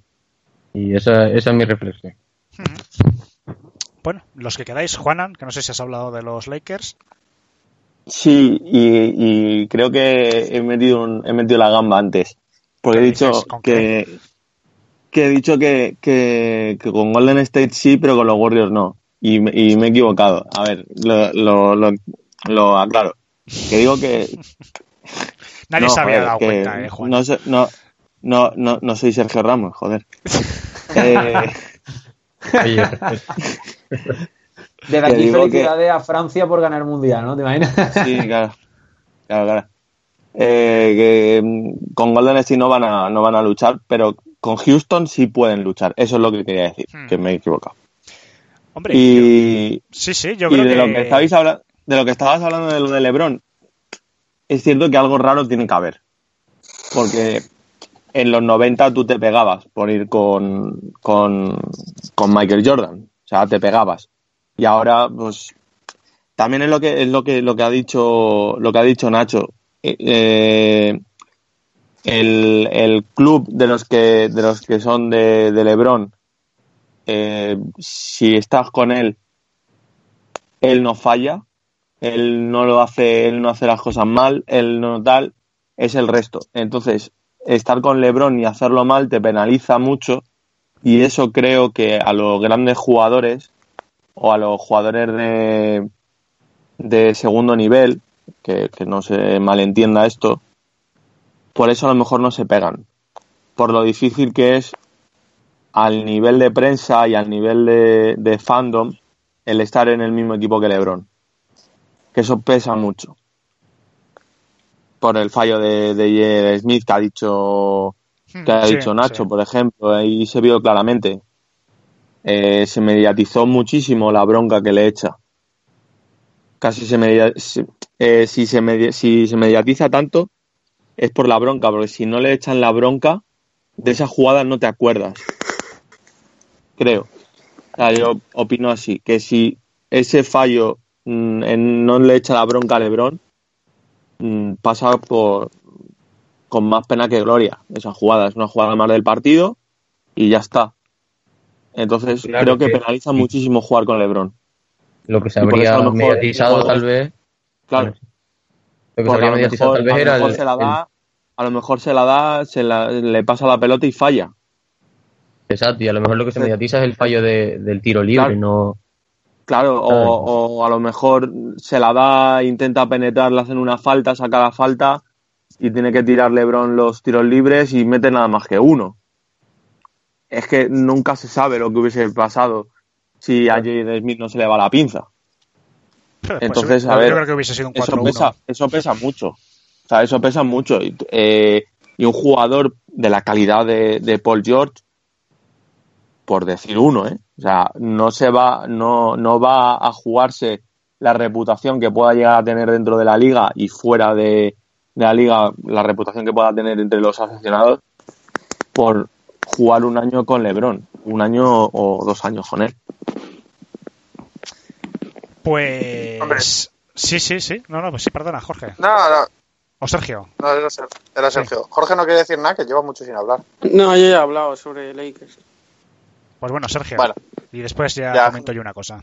Y esa, esa es mi reflexión. Bueno, los que quedáis, Juanan, que no sé si has hablado de los Lakers. Sí, y, y creo que he metido, un- he metido la gamba antes. Porque he ¿Qué dicho que, que he dicho que, que, que con Golden State sí, pero con los Warriors no. Y, me- y me he equivocado. A ver, lo, lo, lo, lo aclaro. Que digo que. Nadie no, se había joder, dado que cuenta, eh, Juan. No, sé- no, no, no, no soy Sergio Ramos, joder. Eh, Desde aquí felicidades a Francia por ganar el mundial, ¿no? ¿Te imaginas? Sí, claro. Claro, claro. Eh, que mm, con Golden State no van a, no van a luchar, pero con Houston sí pueden luchar. Eso es lo que quería decir, Hmm. que me he equivocado. Hombre, yo- Y, sí, sí, yo y creo de que... lo que estabais habla- de lo que estabas hablando de lo de LeBron, es cierto que algo raro tiene que haber. Porque en los 90 tú te pegabas por ir con, con, Michael Jordan. O sea, te pegabas. Y ahora, pues, también es lo que, es lo que, lo que ha dicho, lo que ha dicho Nacho. Eh, eh, el, el club de los que, de los que son de, de LeBron, eh, si estás con él, él no falla, él no lo hace, él no hace las cosas mal, él no tal, es el resto. Entonces, estar con LeBron y hacerlo mal te penaliza mucho y eso creo que a los grandes jugadores o a los jugadores de, de segundo nivel, que, no se malentienda esto, por eso a lo mejor no se pegan. Por lo difícil que es al nivel de prensa y al nivel de fandom el estar en el mismo equipo que LeBron. Que eso pesa mucho. Por el fallo de, de. Smith que ha dicho que ha Hmm, Sí, dicho Nacho, sí. por ejemplo, ahí se vio claramente. Eh, se mediatizó muchísimo la bronca que le echa. Casi se media, eh, si, se media- si se mediatiza tanto es por la bronca, porque si no le echan la bronca, de esa jugada no te acuerdas. Creo. O sea, yo opino así, que si ese fallo no le echa la bronca a Lebron, mm, pasa por con más pena que gloria esa jugada. Es una jugada más del partido y ya está. Entonces Claro creo que, que- penaliza muchísimo jugar con Lebron. lo que se habría mediatizado tal vez, Claro. lo que se habría mediatizado tal vez era se la el- da, a lo mejor se la da, se la- le pasa la pelota y falla. Exacto, y a lo mejor lo que se mediatiza es el fallo de- del tiro libre, Claro. no... Claro, o, o a lo mejor se la da, intenta penetrar, le hacen una falta, saca la falta y tiene que tirar LeBron los tiros libres y mete nada más que uno. Es que nunca se sabe lo que hubiese pasado si a Jaden Smith no se le va la pinza. Pues, Entonces, a ver, creo que hubiese sido un Eso 4-1. pesa, eso pesa mucho. O sea, eso pesa mucho. Y, eh, y un jugador de la calidad de, de Paul George, por decir uno, ¿eh? O sea, no se va, no, no va a jugarse la reputación que pueda llegar a tener dentro de la liga y fuera de, de la liga, la reputación que pueda tener entre los aficionados por jugar un año con LeBron, un año o dos años con él. Pues. Hombre. Sí, sí, sí. No, no, pues sí, perdona, Jorge. No, no, O Sergio. no, era Ser- era Sergio. Jorge no quiere decir nada, que lleva mucho sin hablar. No, yo ya he hablado sobre Lakers. Pues bueno, Sergio. Bueno. Y después ya, Ya. comento yo una cosa.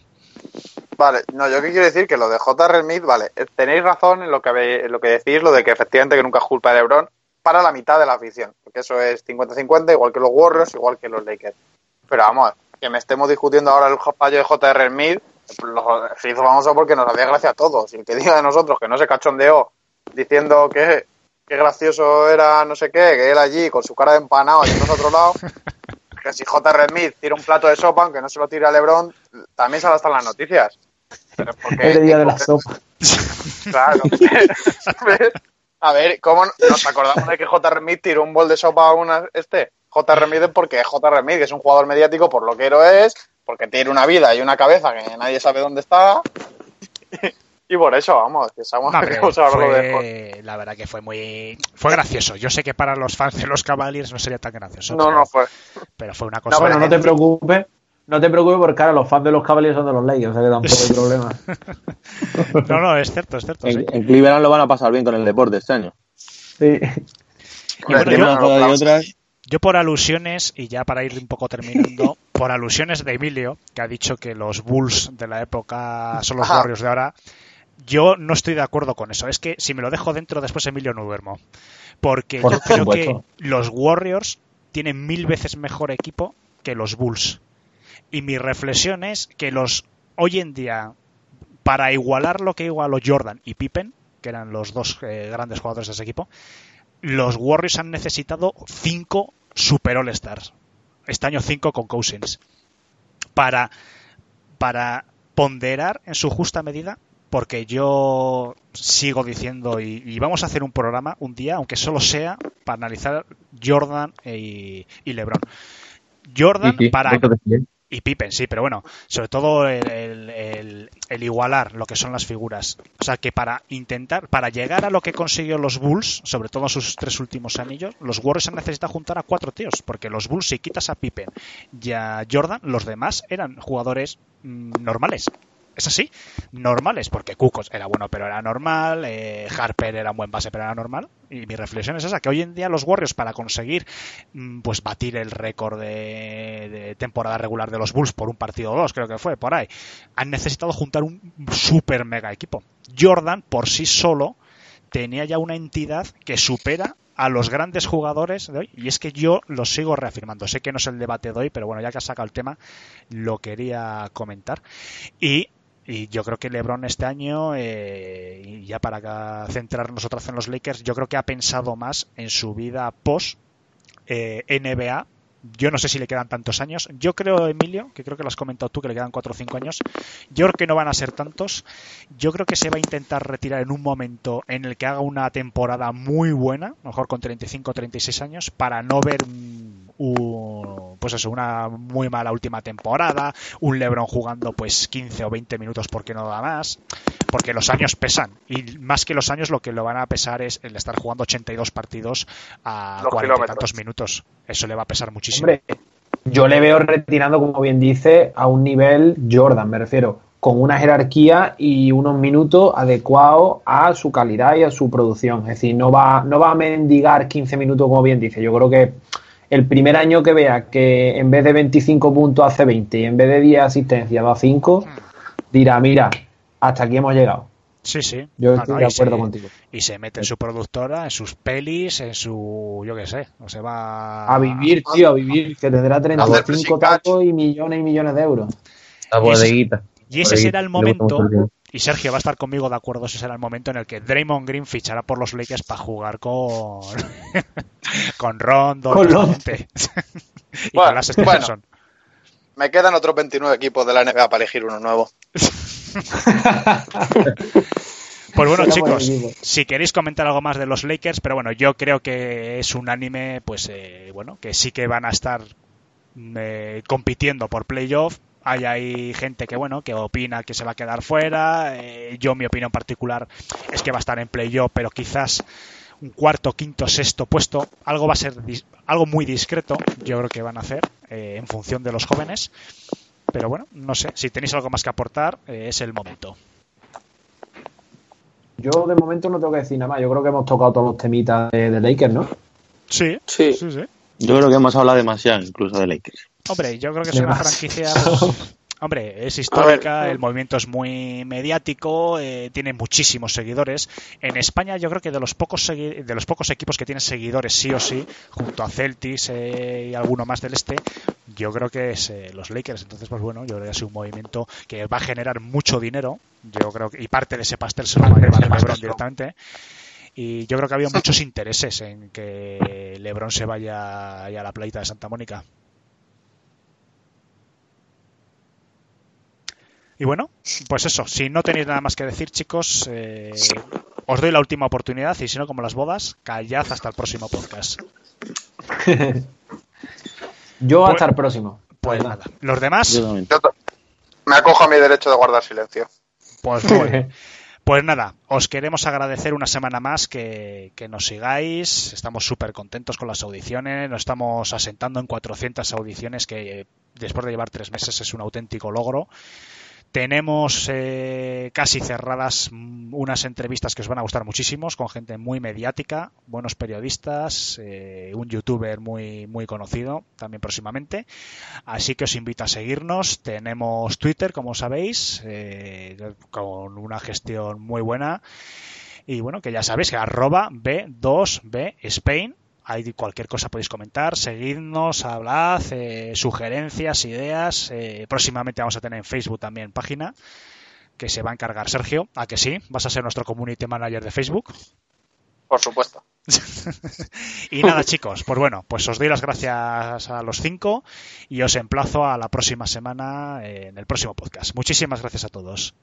Vale, no, yo qué quiero decir que lo de J.R. Smith, vale, eh, tenéis razón en lo que en lo que decís, lo de que efectivamente que nunca es culpa de LeBron para la mitad de la afición, porque eso es 50-50, igual que los Warriors, igual que los Lakers. Pero vamos, que me estemos discutiendo ahora el fallo de J.R. Smith, lo- se hizo famoso porque nos hacía gracia a todos. Y el que diga de nosotros que no se cachondeó diciendo que, que gracioso era no sé qué, que él allí con su cara de empanado y a otro lado, que si J.R. Smith tira un plato de sopa, aunque no se lo tire a LeBron, también sale hasta en las noticias. Pero porque- El día de la sopa. Claro. a ver, ¿cómo no- nos acordamos de que J.R. Smith tiró un bol de sopa a una este? J.R. Smith es porque es J.R. Smith, que es un jugador mediático por lo que es, porque tiene una vida y una cabeza que nadie sabe dónde está. Y por eso, vamos, que estamos No, queremos hablar de la verdad que fue muy. Fue gracioso. Yo sé que para los fans de los Cavaliers no sería tan gracioso. No, pero, no fue. pero fue una cosa. bueno, no te preocupes. No te preocupes porque ahora los fans de los Cavaliers son de los Lakers, o sea que tampoco hay problema. No, no, es cierto, es cierto. sí. En, en Cleveland lo van a pasar bien con el deporte este año. Sí. Y bueno, Tiene yo- otras. Por alusiones, y ya para ir un poco terminando, por alusiones de Emilio, que ha dicho que los Bulls de la época son los Ajá. Warriors de ahora, yo no estoy de acuerdo con eso. Es que si me lo dejo dentro, después Emilio no duermo. Porque Por yo creo que los Warriors tienen mil veces mejor equipo que los Bulls. Y mi reflexión es que los hoy en día, para igualar lo que igualó Jordan y Pippen, que eran los dos eh, grandes jugadores de ese equipo, los Warriors han necesitado cinco Super All Stars. Este año cinco con Cousins. Para, para ponderar en su justa medida, porque yo sigo diciendo, y, y vamos a hacer un programa un día, aunque solo sea para analizar Jordan y, y LeBron. Jordan sí, para y Pippen, sí, pero bueno, sobre todo el, el- el- el igualar lo que son las figuras. O sea, que para intentar, para llegar a lo que consiguió los Bulls, sobre todo en sus tres últimos anillos, los Warriors han necesitado juntar a cuatro tíos, porque los Bulls, si quitas a Pippen y a Jordan, los demás eran jugadores mm, normales. Es así, normales, porque Kukos era bueno, pero era normal, eh, Harper era un buen base, pero era normal. Y mi reflexión es esa, que hoy en día los Warriors, para conseguir mm, pues batir el récord de, de temporada regular de los Bulls por un partido o dos, creo que fue, por ahí, han necesitado juntar un super mega equipo. Jordan, por sí solo, tenía ya una entidad que supera a los grandes jugadores de hoy. Y es que yo lo sigo reafirmando. Sé que no es el debate de hoy, pero bueno, ya que has sacado el tema, lo quería comentar. Y, y yo creo que LeBron este año, eh, y ya para centrarnos otra vez en los Lakers, yo creo que ha pensado más en su vida post eh, NBA. Yo no sé si le quedan tantos años. Yo creo, Emilio, que creo que lo has comentado tú, que le quedan 4 o 5 años. Yo creo que no van a ser tantos. Yo creo que se va a intentar retirar en un momento en el que haga una temporada muy buena, mejor con 35 o 36 años, para no ver un, un- pues eso, una muy mala última temporada, un LeBron jugando pues 15 o 20 minutos porque no da más, porque los años pesan y más que los años lo que lo van a pesar es el estar jugando 82 partidos a Los 40 y tantos minutos. Eso le va a pesar muchísimo. Hombre, yo le veo retirando, como bien dice, a un nivel Jordan, me refiero, con una jerarquía y unos minutos adecuados a su calidad y a su producción. Es decir, no va, no va a mendigar 15 minutos, como bien dice. Yo creo que el primer año que vea que en vez de 25 puntos hace 20 y en vez de 10 asistencias da 5, dirá, mira, hasta aquí hemos llegado. Sí, sí. Yo estoy no, de y acuerdo se- contigo. Y se mete en su productora, en sus pelis, en su. Yo qué sé. O se va. A vivir, tío, a vivir, que tendrá Hacer 35 pressing catch. tacos y millones y millones de euros. La Y ese- bodeguita. Y ese será el momento. Y Sergio va a estar conmigo de acuerdo. Ese será el momento en el que Draymond Green fichará por los Lakers para jugar con. con Rondo. Con gente. y Bueno, con las Stevenson. Me quedan otros 29 equipos de la NBA para elegir uno nuevo. Pues bueno, Será chicos, si queréis comentar algo más de los Lakers, pero bueno, yo creo que es un anime, pues eh, bueno, que sí que van a estar eh, compitiendo por playoff. Hay ahí gente que bueno, que opina que se va a quedar fuera. Eh, yo mi opinión particular es que va a estar en playoff, pero quizás un cuarto, quinto, sexto puesto. Algo va a ser algo muy discreto. Yo creo que van a hacer eh, en función de los jóvenes. Pero bueno, no sé. Si tenéis algo más que aportar, eh, es el momento. Yo de momento no tengo que decir nada más. Yo creo que hemos tocado todos los temitas de, de Lakers, ¿no? Sí, Sí. sí, sí. Yo creo que hemos hablado demasiado incluso de Lakers. Hombre, yo creo que es una franquicia. pues, hombre, es histórica, el movimiento es muy mediático, eh, tiene muchísimos seguidores. En España, yo creo que de los pocos segui- de los pocos equipos que tienen seguidores sí o sí, junto a Celtics eh, y alguno más del este, yo creo que es eh, los Lakers. Entonces, pues bueno, yo creo que es un movimiento que va a generar mucho dinero. Yo creo que y parte de ese pastel se lo va a llevar LeBron directamente. Y yo creo que había muchos intereses en que LeBron se vaya a la playita de Santa Mónica. Y bueno, pues eso, si no tenéis nada más que decir, chicos, eh, os doy la última oportunidad y si no, como las bodas, callad hasta el próximo podcast. Yo Pues- hasta el próximo. Pues Nada. nada, los demás, Yo. Yo me acojo a mi derecho de guardar silencio. pues. Pues nada, os queremos agradecer una semana más que, que nos sigáis. Estamos súper contentos con las audiciones. Nos estamos asentando en 400 audiciones que eh, después de llevar tres meses es un auténtico logro. Tenemos eh, casi cerradas unas entrevistas que os van a gustar muchísimos con gente muy mediática, buenos periodistas, eh, un youtuber muy, muy conocido también próximamente. Así que os invito a seguirnos. Tenemos Twitter, como sabéis, eh, con una gestión muy buena. Y bueno, que ya sabéis que arroba B2B Spain. Ahí cualquier cosa podéis comentar, seguidnos, hablad, eh, sugerencias, ideas. Eh, próximamente vamos a tener en Facebook también página que se va a encargar Sergio. ¿A que sí? ¿Vas a ser nuestro community manager de Facebook? Por supuesto. y nada, chicos, pues bueno, pues os doy las gracias a los cinco y os emplazo a la próxima semana en el próximo podcast. Muchísimas gracias a todos.